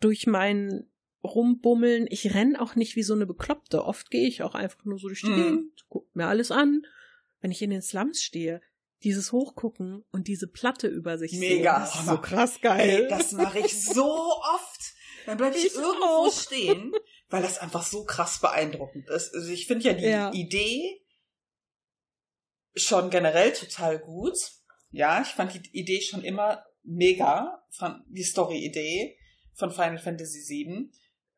C: durch mein Rumbummeln, ich renn auch nicht wie so eine Bekloppte. Oft gehe ich auch einfach nur so durch die
A: Mhm.
C: Gegend, guck mir alles an. Wenn ich in den Slums stehe, dieses Hochgucken und diese Platte über sich
A: Mega.
C: sehen, das ist so krass geil.
A: Ey, das mache ich so oft. Dann bleibe ich,
C: Ich
A: irgendwo
C: auch.
A: stehen, weil das einfach so krass beeindruckend ist. Also ich finde ja die
C: Ja.
A: Idee schon generell total gut. Ja, ich fand die Idee schon immer mega, die Story-Idee von Final Fantasy VII.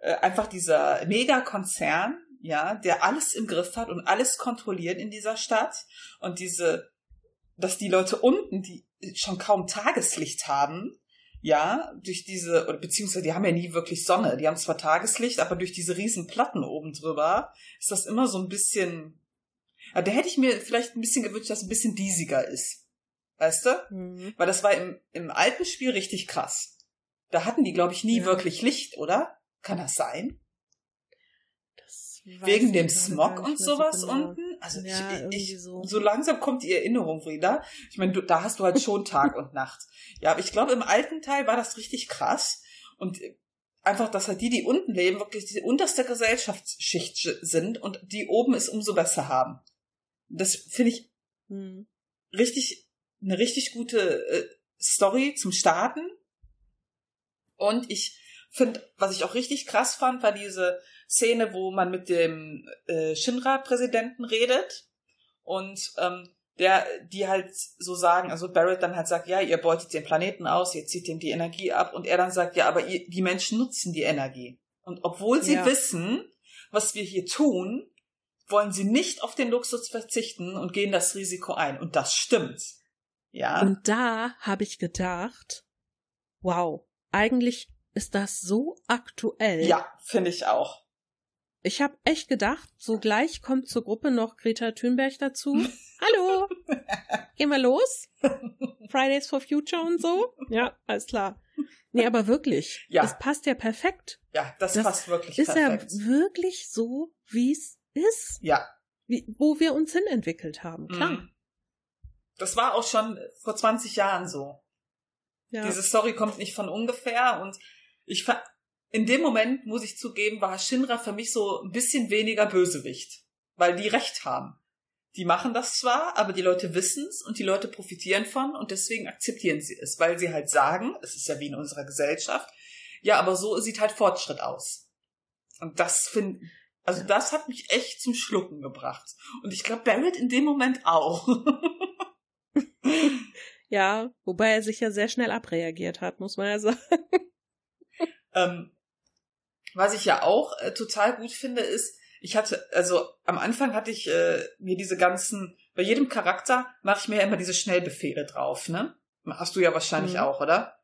A: Äh, einfach dieser Mega-Konzern, ja, der alles im Griff hat und alles kontrolliert in dieser Stadt und diese dass die Leute unten, die schon kaum Tageslicht haben, ja, durch diese, oder beziehungsweise die haben ja nie wirklich Sonne, die haben zwar Tageslicht, aber durch diese riesen Platten oben drüber ist das immer so ein bisschen, ja, da hätte ich mir vielleicht ein bisschen gewünscht, dass es ein bisschen diesiger ist. Weißt du?
C: Mhm.
A: Weil das war im, im alten Spiel richtig krass. Da hatten die, glaube ich, nie
C: Ja.
A: wirklich Licht, oder? Kann das sein?
C: Das
A: Wegen dem Smog und
C: so
A: sowas
C: genau.
A: unten? Also
C: Ja,
A: ich, ich,
C: so.
A: so langsam kommt die Erinnerung wieder. Ich meine, du, da hast du halt schon Tag und Nacht. Ja, aber ich glaube, im alten Teil war das richtig krass. Und einfach, dass halt die, die unten leben, wirklich die unterste Gesellschaftsschicht sind und die oben es umso besser haben. Das finde ich
C: Mhm.
A: richtig, eine richtig gute äh, Story zum Starten. Und ich finde, was ich auch richtig krass fand, war diese Szene, wo man mit dem äh, Shinra-Präsidenten redet und ähm, der, die halt so sagen, also Barrett dann halt sagt, ja, ihr beutet den Planeten aus, ihr zieht ihm die Energie ab und er dann sagt, ja, aber ihr, die Menschen nutzen die Energie. Und obwohl sie
C: Ja.
A: wissen, was wir hier tun, wollen sie nicht auf den Luxus verzichten und gehen das Risiko ein. Und das stimmt. Ja.
C: Und da habe ich gedacht, wow, eigentlich ist das so aktuell.
A: ja, finde ich auch.
C: Ich habe echt gedacht, so gleich kommt zur Gruppe noch Greta Thunberg dazu. Hallo, gehen wir los? Fridays for Future und so? Ja, alles klar. Nee, aber wirklich,
A: Ja.
C: es passt ja perfekt.
A: Ja, das,
C: Das
A: passt wirklich
C: Ist
A: perfekt.
C: ja wirklich so, wie es ist,
A: ja.
C: wie, wo wir uns hin entwickelt haben. Klar.
A: Mhm. Das war auch schon vor 20 Jahren so.
C: Ja.
A: Diese Story kommt nicht von ungefähr und ich ver in dem Moment, muss ich zugeben, war Shinra für mich so ein bisschen weniger Bösewicht, weil die recht haben. Die machen das zwar, aber die Leute wissen's und die Leute profitieren von und deswegen akzeptieren sie es, weil sie halt sagen, es ist ja wie in unserer Gesellschaft, ja, aber so sieht halt Fortschritt aus. Und das finde, also das hat mich echt zum Schlucken gebracht. Und ich glaube, Barrett in dem Moment auch.
C: ja, wobei er sich ja sehr schnell abreagiert hat, muss man ja sagen.
A: Ähm, was ich ja auch äh, total gut finde, ist, ich hatte, also am Anfang hatte ich äh, mir diese ganzen, bei jedem Charakter mache ich mir ja immer diese Schnellbefehle drauf, ne? Hast du ja wahrscheinlich
C: Mhm.
A: auch, oder?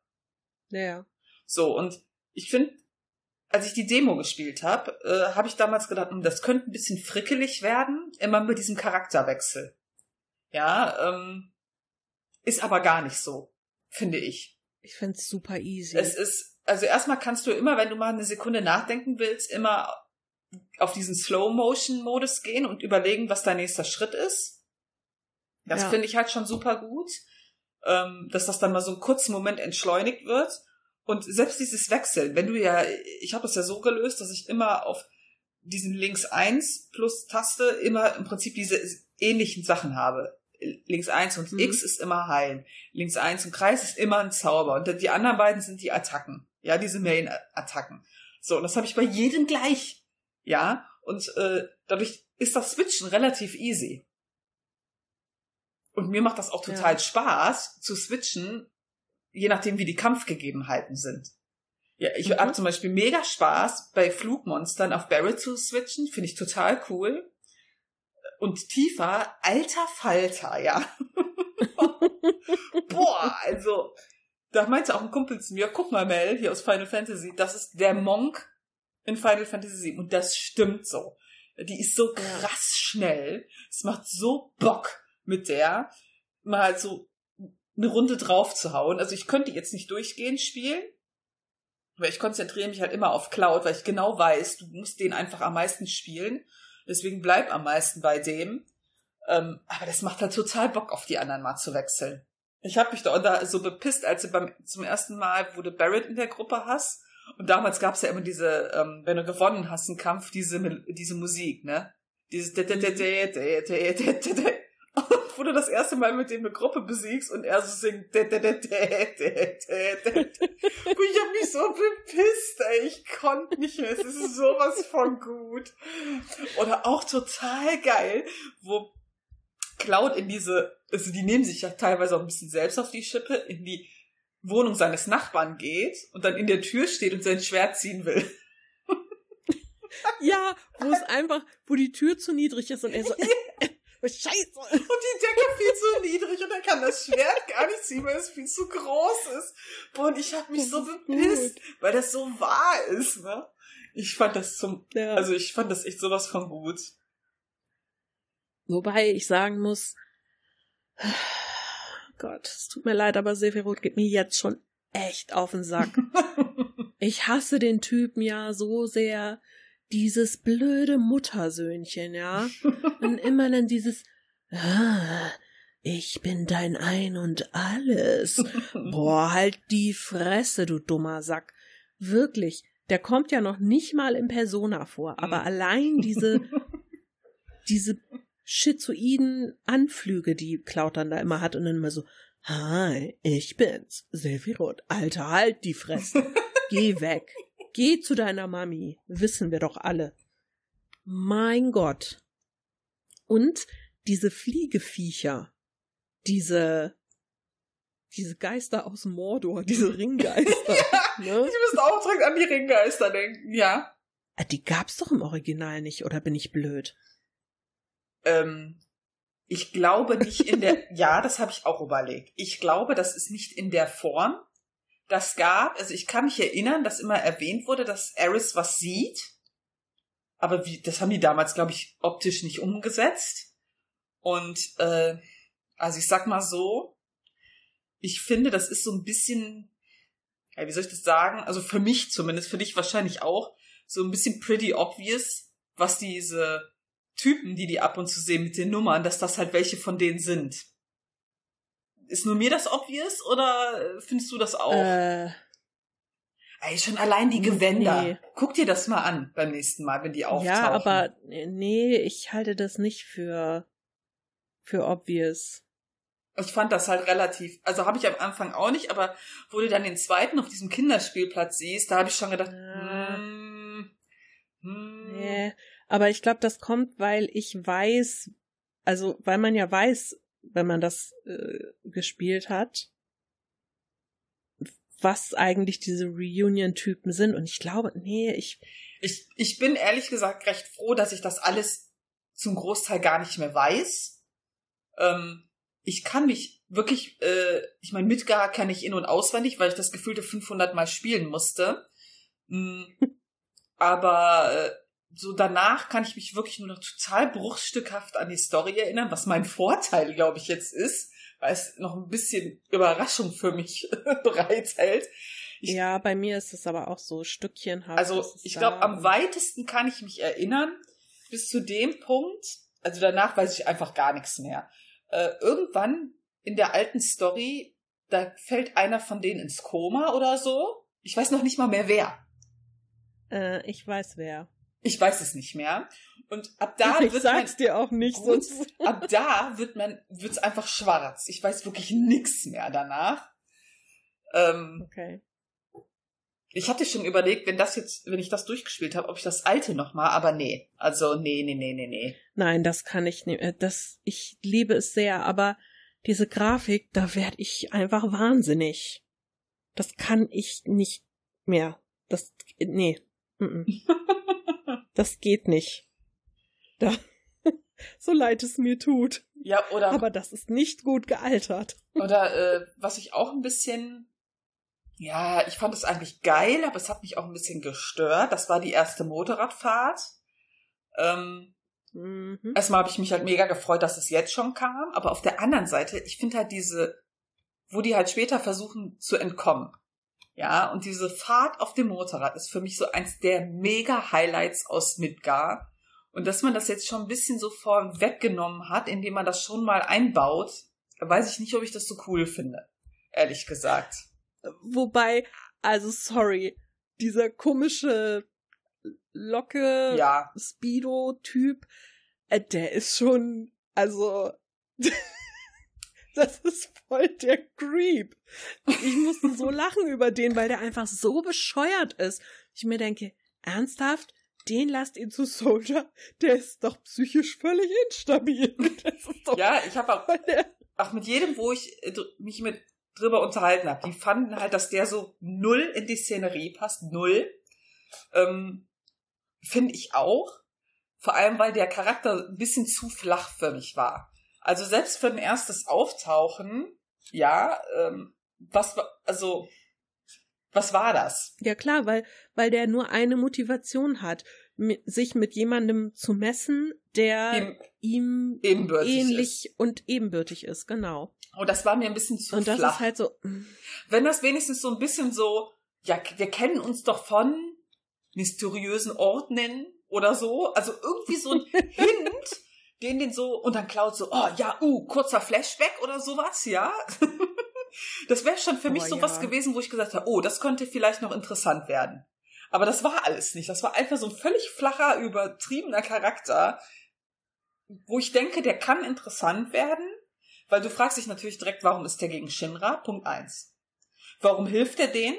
C: Ja.
A: So, und ich finde, als ich die Demo gespielt habe, äh, habe ich damals gedacht, hm, das könnte ein bisschen frickelig werden, immer mit diesem Charakterwechsel. Ja, ähm, ist aber gar nicht so, finde ich.
C: Ich find's super easy.
A: Es ist, also erstmal kannst du immer, wenn du mal eine Sekunde nachdenken willst, immer auf diesen Slow-Motion-Modus gehen und überlegen, was dein nächster Schritt ist. Das
C: Ja.
A: finde ich halt schon super gut, ähm, dass das dann mal so einen kurzen Moment entschleunigt wird. Und selbst dieses Wechseln, wenn du ja, ich habe das ja so gelöst, dass ich immer auf diesen links 1 plus Taste immer im Prinzip diese ähnlichen Sachen habe. Links 1 und
C: Mhm.
A: X ist immer heilen. Links 1 und Kreis ist immer ein Zauber. Und die anderen beiden sind die Attacken. Ja, diese Main-Attacken. So, und das habe ich bei jedem gleich. Ja, und äh, dadurch ist das Switchen relativ easy. Und mir macht das auch total
C: Ja.
A: Spaß zu switchen, je nachdem, wie die Kampfgegebenheiten sind. Ja, ich
C: Mhm.
A: habe zum Beispiel mega Spaß, bei Flugmonstern auf Barrett zu switchen. Finde ich total cool. Und tiefer, alter Falter, ja. Boah, also, da meinte auch ein Kumpel zu mir, guck mal, Mel, hier aus Final Fantasy, das ist der Monk in Final Fantasy VII. Und das stimmt so. Die ist so krass schnell. Es macht so Bock mit der, mal so eine Runde drauf zu hauen. Also ich könnte jetzt nicht durchgehend spielen, weil ich konzentriere mich halt immer auf Cloud, weil ich genau weiß, du musst den einfach am meisten spielen. Deswegen bleib am meisten bei dem. Ähm, aber das macht halt total Bock, auf die anderen mal zu wechseln. Ich habe mich da, so bepisst, als du beim, zum ersten Mal, wo du Barrett in der Gruppe hast. Und damals gab's ja immer diese, ähm, wenn du gewonnen hast, einen Kampf, diese, diese Musik, ne? Dieses und wo du das erste Mal mit dem eine Gruppe besiegst und er so singt und ich hab mich so bepisst, ey. Ich konnte nicht mehr. Es ist sowas von gut. Oder auch total geil, wo Cloud in diese, also die nehmen sich ja teilweise auch ein bisschen selbst auf die Schippe, in die Wohnung seines Nachbarn geht und dann in der Tür steht und sein Schwert ziehen will.
C: ja, wo es einfach, wo die Tür zu niedrig ist und er so, Scheiße.
A: Und die Decke viel zu niedrig und er kann das Schwert gar nicht ziehen, weil es viel zu groß ist. Boah, und ich habe mich
C: Das
A: so bepisst, weil das so wahr ist, ne? Ich fand das zum,
C: Ja.
A: also ich fand das echt sowas von gut.
C: Wobei ich sagen muss, Gott, es tut mir leid, aber Sephiroth geht mir jetzt schon echt auf den Sack. Ich hasse den Typen ja so sehr. Dieses blöde Muttersöhnchen, ja. Und immer dann dieses, ah, ich bin dein Ein und alles. Boah, halt die Fresse, du dummer Sack. Wirklich, der kommt ja noch nicht mal in Persona vor, aber
A: Mhm.
C: allein diese, diese schizoiden Anflüge, die Cloud dann da immer hat und dann immer so, hi, ich bin's, Sephiroth. Alter, halt die Fresse. Geh weg. Geh zu deiner Mami. Wissen wir doch alle. Mein Gott. Und diese Fliegeviecher, diese, diese Geister aus Mordor, diese Ringgeister, ne?
A: Ich müsste auch direkt an die Ringgeister denken, ja.
C: Ah, Die gab's doch im Original nicht, oder bin ich blöd?
A: Ähm, ich glaube nicht in der, ja, das habe ich auch überlegt. Ich glaube, das ist nicht in der Form. Das gab, also ich kann mich erinnern, dass immer erwähnt wurde, dass Eris was sieht. Aber wie, das haben die damals, glaube ich, optisch nicht umgesetzt. Und äh, also ich sag mal so, ich finde, das ist so ein bisschen, ja, wie soll ich das sagen? Also für mich zumindest, für dich wahrscheinlich auch, so ein bisschen pretty obvious, was diese Typen, die die ab und zu sehen mit den Nummern, dass das halt welche von denen sind. Ist nur mir das obvious oder findest du das auch?
C: Äh,
A: Ey, schon allein die Gewänder.
C: Nee.
A: Guck dir das mal an beim nächsten Mal, wenn die auftauchen.
C: ja, aber äh, nee, ich halte das nicht für, für obvious.
A: Ich fand das halt relativ, also habe ich am Anfang auch nicht, aber wo du dann den zweiten auf diesem Kinderspielplatz siehst, da habe ich schon gedacht,
C: Ja.
A: hm, hm,
C: Nee, aber ich glaube, das kommt, weil ich weiß, also weil man ja weiß, wenn man das äh, gespielt hat, was eigentlich diese Reunion-Typen sind. Und ich glaube, nee, ich,
A: Ich, ich bin ehrlich gesagt recht froh, dass ich das alles zum Großteil gar nicht mehr weiß. Ähm, ich kann mich wirklich, äh, ich meine, Midgar kann ich in- und auswendig, weil ich das gefühlte 500 Mal spielen musste. Mm, Aber äh, so danach kann ich mich wirklich nur noch total bruchstückhaft an die Story erinnern, was mein Vorteil, glaube ich, jetzt ist, weil es noch ein bisschen Überraschung für mich bereithält. Ich-
C: ja, bei mir ist es aber auch so stückchenhaft.
A: Also ich glaube, am weitesten kann ich mich erinnern, bis zu dem Punkt, also danach weiß ich einfach gar nichts mehr. Äh, irgendwann in der alten Story, da fällt einer von denen ins Koma oder so. Ich weiß noch nicht mal mehr wer.
C: Äh, ich weiß wer.
A: Ich weiß es nicht mehr. Und ab da
C: ich
A: wird man,
C: sag's dir auch nicht,
A: Gut.
C: sonst.
A: ab da wird man, wird's einfach schwarz. Ich weiß wirklich nichts mehr danach. Ähm,
C: Okay.
A: Ich hatte schon überlegt, wenn das jetzt, wenn ich das durchgespielt habe, ob ich das alte noch mal, aber nee. Also nee, nee, nee, nee, nee.
C: Nein, das kann ich nicht. äh, Das, ich liebe es sehr, aber diese Grafik, da werd ich einfach wahnsinnig. Das kann ich nicht mehr. Das, nee. mm, mm. Das geht nicht. Da, so leid es mir tut.
A: Ja, oder
C: Aber das ist nicht gut gealtert.
A: oder äh, was ich auch ein bisschen ja, ich fand es eigentlich geil, aber es hat mich auch ein bisschen gestört. Das war die erste Motorradfahrt. Ähm,
C: Mhm.
A: erstmal habe ich mich halt mega gefreut, dass es jetzt schon kam, aber auf der anderen Seite, ich finde halt diese, wo die halt später versuchen zu entkommen. Ja, und diese Fahrt auf dem Motorrad ist für mich so eins der mega Highlights aus Midgar. Und dass man das jetzt schon ein bisschen so vorweggenommen hat, indem man das schon mal einbaut, weiß ich nicht, ob ich das so cool finde. Ehrlich gesagt.
C: Wobei, also sorry, dieser komische Locke
A: Ja.
C: Speedo-Typ, äh, der ist schon, also, das ist voll der Creep. Ich musste so lachen über den, weil der einfach so bescheuert ist. Ich mir denke, ernsthaft? Den lasst ihr zu Soldier? Der ist doch psychisch völlig instabil.
A: Ja, ich habe auch auch mit jedem, wo ich äh, mich mit drüber unterhalten habe, die fanden halt, dass der so null in die Szenerie passt, null. Ähm, Finde ich auch. Vor allem, weil der Charakter ein bisschen zu flach für mich war. Also selbst für ein erstes Auftauchen, ja, ähm, was war, also, was war das?
C: Ja klar, weil, weil der nur eine Motivation hat, sich mit jemandem zu messen, der
A: Ihm
C: ihm
A: ebenbürtig
C: ähnlich
A: ist.
C: und ebenbürtig ist, genau.
A: Und das war mir ein bisschen zu
C: Und das
A: flach.
C: ist halt so,
A: Wenn das wenigstens so ein bisschen so, ja, wir kennen uns doch von mysteriösen Orten oder so, also irgendwie so ein Hint, den den so, und dann Cloud so, oh ja, uh, kurzer Flashback oder sowas, ja. Das wäre schon für mich
C: Oh,
A: sowas
C: ja.
A: gewesen, wo ich gesagt habe, oh, das könnte vielleicht noch interessant werden. Aber das war alles nicht. Das war einfach so ein völlig flacher, übertriebener Charakter, wo ich denke, der kann interessant werden, weil du fragst dich natürlich direkt, warum ist der gegen Shinra? Punkt eins. Warum hilft er denen?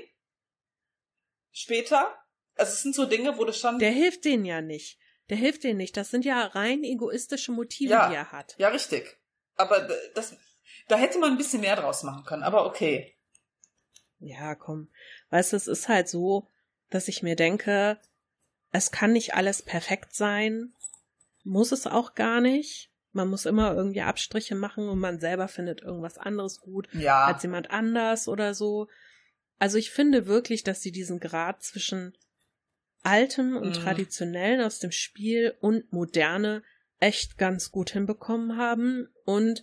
A: Später? Also es sind so Dinge, wo du schon.
C: der hilft denen ja nicht. Der hilft denen nicht. Das sind ja rein egoistische Motive,
A: Ja.
C: die er hat.
A: ja, richtig. Aber das, da hätte man ein bisschen mehr draus machen können. Aber okay.
C: Ja, komm. Weißt du, es ist halt so, dass ich mir denke, es kann nicht alles perfekt sein. Muss es auch gar nicht. Man muss immer irgendwie Abstriche machen und man selber findet irgendwas anderes gut
A: Ja.
C: als jemand anders oder so. Also ich finde wirklich, dass sie diesen Grad zwischen Altem und
A: Mhm.
C: Traditionellen aus dem Spiel und Moderne echt ganz gut hinbekommen haben. Und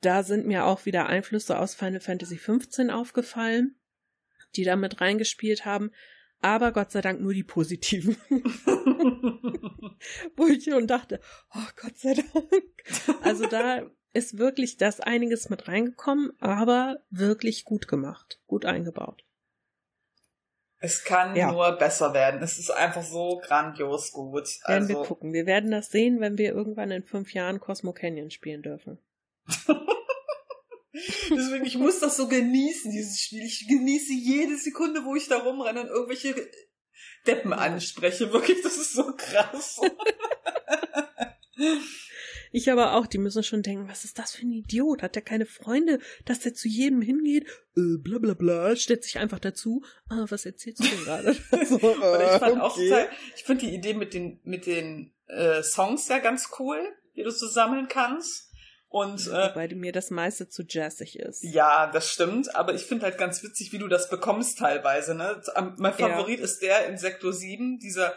C: da sind mir auch wieder Einflüsse aus Final Fantasy XV aufgefallen, die da mit reingespielt haben. Aber Gott sei Dank nur die positiven. Wo ich schon dachte, oh Gott sei Dank. Also da ist wirklich das einiges mit reingekommen, aber wirklich gut gemacht, gut eingebaut.
A: Es kann
C: Ja.
A: nur besser werden. Es ist einfach so grandios gut.
C: Werden wir
A: Also,
C: gucken. Wir werden das sehen, wenn wir irgendwann in fünf Jahren Cosmo Canyon spielen dürfen.
A: deswegen, ich muss das so genießen, dieses Spiel. Ich genieße jede Sekunde, wo ich da rumrenne und irgendwelche Deppen anspreche. Wirklich, das ist so krass.
C: Ich aber auch, die müssen schon denken, was ist das für ein Idiot? Hat der keine Freunde, dass der zu jedem hingeht? Äh, bla bla bla, stellt sich einfach dazu. Ah, was erzählst du denn gerade? so,
A: ich fand auch,
C: okay.
A: total- ich finde die Idee mit den, mit den äh, Songs ja ganz cool, die du so sammeln kannst. Und äh,
C: Wobei mir das meiste zu jazzig ist.
A: ja, das stimmt, aber ich finde halt ganz witzig, wie du das bekommst teilweise. Ne? Mein
C: Ja.
A: Favorit ist der in Sektor 7, dieser,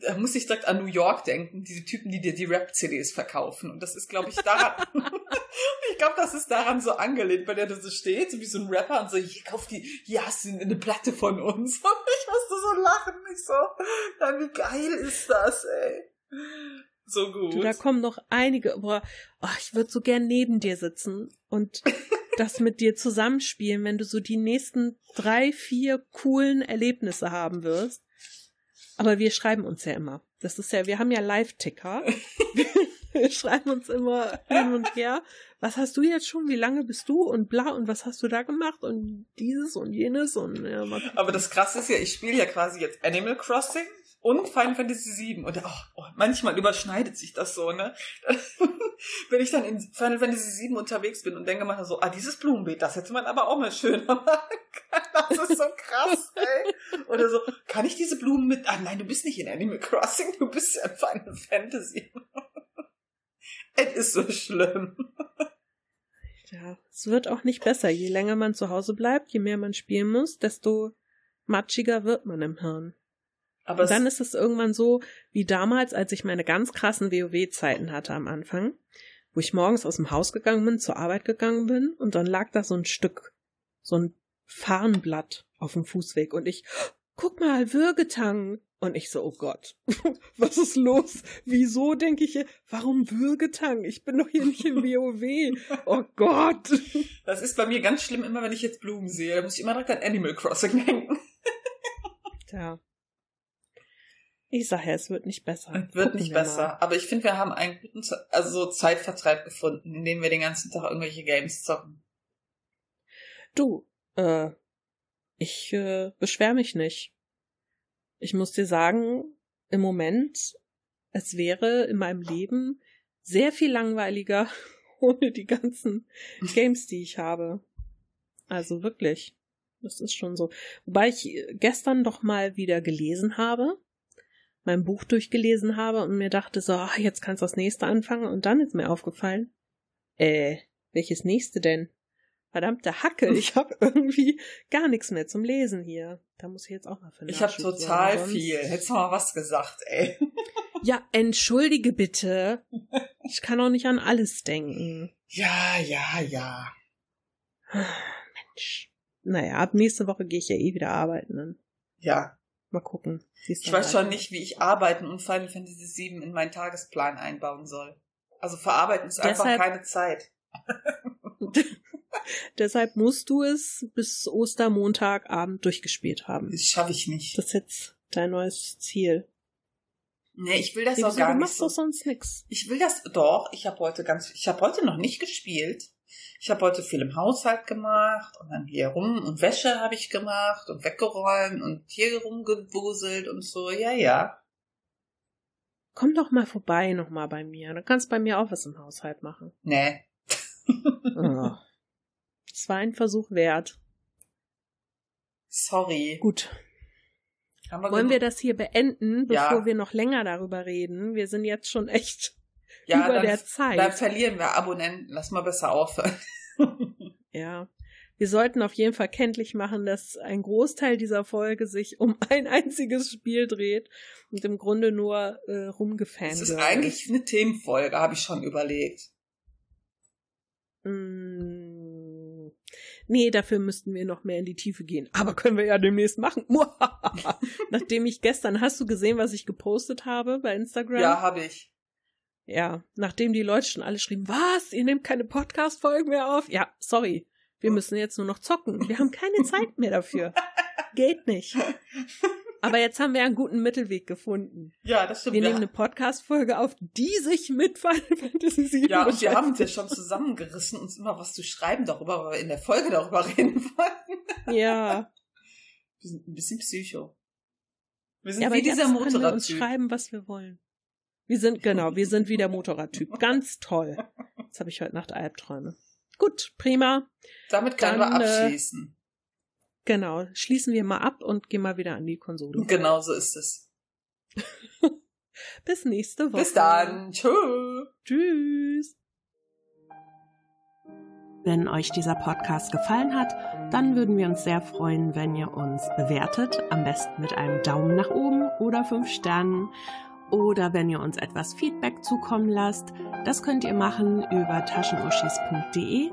A: da muss ich direkt an New York denken, diese Typen, die dir die Rap-CDs verkaufen. Und das ist, glaube ich, daran, ich glaube, das ist daran so angelehnt, weil der da so steht, so wie so ein Rapper und so, hier, kauf die, hier hast du eine Platte von uns. Und ich musste so lachen, ich so, ja, wie geil ist das, ey. So gut.
C: Du, da kommen noch einige, boah, oh, ich würde so gern neben dir sitzen und das mit dir zusammenspielen, wenn du so die nächsten drei, vier coolen Erlebnisse haben wirst. Aber wir schreiben uns ja immer. Das ist ja, wir haben ja Live-Ticker. wir schreiben uns immer hin und her. Was hast du jetzt schon? Wie lange bist du? Und bla, und was hast du da gemacht? Und dieses und jenes und ja.
A: Aber das Krasse ist ja, ich spiele ja quasi jetzt Animal Crossing und Final Fantasy VII. Und oh, oh, manchmal überschneidet sich das so, ne? Wenn ich dann in Final Fantasy VII unterwegs bin und denke mal so, ah, dieses Blumenbeet, das hätte man aber auch mal schöner machen können. Das ist so krass, ey. Oder so, kann ich diese Blumen mit... Ah, nein, du bist nicht in Animal Crossing, du bist in Final Fantasy. Es ist so schlimm.
C: Ja, es wird auch nicht besser. Je länger man zu Hause bleibt, je mehr man spielen muss, desto matschiger wird man im Hirn.
A: Aber
C: Und dann ist es irgendwann so, wie damals, als ich meine ganz krassen WoW-Zeiten hatte am Anfang, wo ich morgens aus dem Haus gegangen bin, zur Arbeit gegangen bin und dann lag da so ein Stück, so ein Farnblatt auf dem Fußweg und ich, guck mal, Würgetang. Und ich so, oh Gott, was ist los? Wieso denke ich, hier, warum Würgetang? Ich bin doch hier nicht im WoW. Oh Gott.
A: das ist bei mir ganz schlimm, immer wenn ich jetzt Blumen sehe. Da muss ich immer direkt an Animal Crossing denken.
C: Tja. Ich sag ja, es wird nicht besser.
A: Es wird
C: Gucken
A: nicht besser.
C: mal.
A: Aber ich finde, wir haben einen guten also so Zeitvertreib gefunden, in dem wir den ganzen Tag irgendwelche Games zocken.
C: Du, äh, ich äh, beschwer mich nicht. Ich muss dir sagen, im Moment, es wäre in meinem Leben sehr viel langweiliger ohne die ganzen Games, die ich habe. Also wirklich. Das ist schon so. Wobei ich gestern doch mal wieder gelesen habe. mein Buch durchgelesen habe und mir dachte so, ach, jetzt kannst du das nächste anfangen und dann ist mir aufgefallen, äh, welches nächste denn? Verdammte Hacke, ich habe irgendwie gar nichts mehr zum Lesen hier. Da muss ich jetzt auch mal für
A: Ich habe total viel. Hättest du mal was gesagt, ey.
C: Ja, entschuldige bitte. Ich kann auch nicht an alles denken.
A: Ja, ja, ja.
C: Mensch. Naja, ab nächste Woche gehe ich ja eh wieder arbeiten. Dann
A: Ja.
C: mal gucken.
A: Ich weiß schon nicht, wie ich Arbeiten und Final Fantasy VII in meinen Tagesplan einbauen soll. Also verarbeiten ist einfach
C: Deshalb-
A: keine Zeit.
C: Deshalb musst du es bis Ostermontagabend durchgespielt haben.
A: Das schaffe ich nicht.
C: Das ist jetzt dein neues Ziel.
A: Nee, ich will das
C: Nee,
A: auch gar
C: du
A: nicht
C: machst
A: so.
C: doch sonst nix.
A: Ich will das doch. Ich habe heute ganz, ich habe heute noch nicht gespielt. Ich habe heute viel im Haushalt gemacht und dann hier rum und Wäsche habe ich gemacht und weggeräumt und hier rumgewuselt und so. Ja, ja.
C: Komm doch mal vorbei nochmal bei mir. Du kannst bei mir auch was im Haushalt machen.
A: Nee.
C: Oh. Es war ein Versuch wert.
A: Sorry.
C: Gut.
A: Wir
C: Wollen wir das hier beenden,
A: Ja.
C: bevor wir noch länger darüber reden? Wir sind jetzt schon echt
A: ja,
C: über
A: dann,
C: der Zeit.
A: Dann verlieren wir Abonnenten. Lass mal besser aufhören.
C: Ja. Wir sollten auf jeden Fall kenntlich machen, dass ein Großteil dieser Folge sich um ein einziges Spiel dreht und im Grunde nur äh, rumgefans
A: Das ist eigentlich eine Themenfolge, habe ich schon überlegt.
C: Mm, nee, dafür müssten wir noch mehr in die Tiefe gehen. Aber können wir ja demnächst machen. Nachdem ich gestern, hast du gesehen, was ich gepostet habe bei Instagram?
A: Ja, habe ich.
C: Ja, nachdem die Leute schon alle schrieben, was, ihr nehmt keine Podcast-Folgen mehr auf? Ja, sorry. Wir müssen jetzt nur noch zocken. Wir haben keine Zeit mehr dafür. Geht nicht. Aber jetzt haben wir einen guten Mittelweg gefunden.
A: Ja, das stimmt.
C: Wir nehmen eine Podcast-Folge auf, die sich mit Final Fantasy VII
A: Ja, und wir haben uns ja schon zusammengerissen, uns immer was zu schreiben darüber, weil wir in der Folge darüber reden wollten.
C: Ja.
A: Wir sind ein bisschen psycho. Wir sind
C: ja, aber
A: wie dieser
C: können wir uns
A: Motorradtyp.
C: schreiben, was wir wollen. Wir sind, genau, wir sind wie der Motorradtyp. Ganz toll. Jetzt habe ich heute Nacht Albträume. Gut, prima.
A: Damit können
C: Dann,
A: wir
C: äh,
A: abschließen.
C: Genau. Schließen wir mal ab und gehen mal wieder an die Konsole.
A: Genau so ist es.
C: Bis nächste Woche.
A: Bis dann. Tschüss.
C: Tschüss. Wenn euch dieser Podcast gefallen hat, dann würden wir uns sehr freuen, wenn ihr uns bewertet, am besten mit einem Daumen nach oben oder fünf Sternen. Oder wenn ihr uns etwas Feedback zukommen lasst, das könnt ihr machen über taschenuschis.de.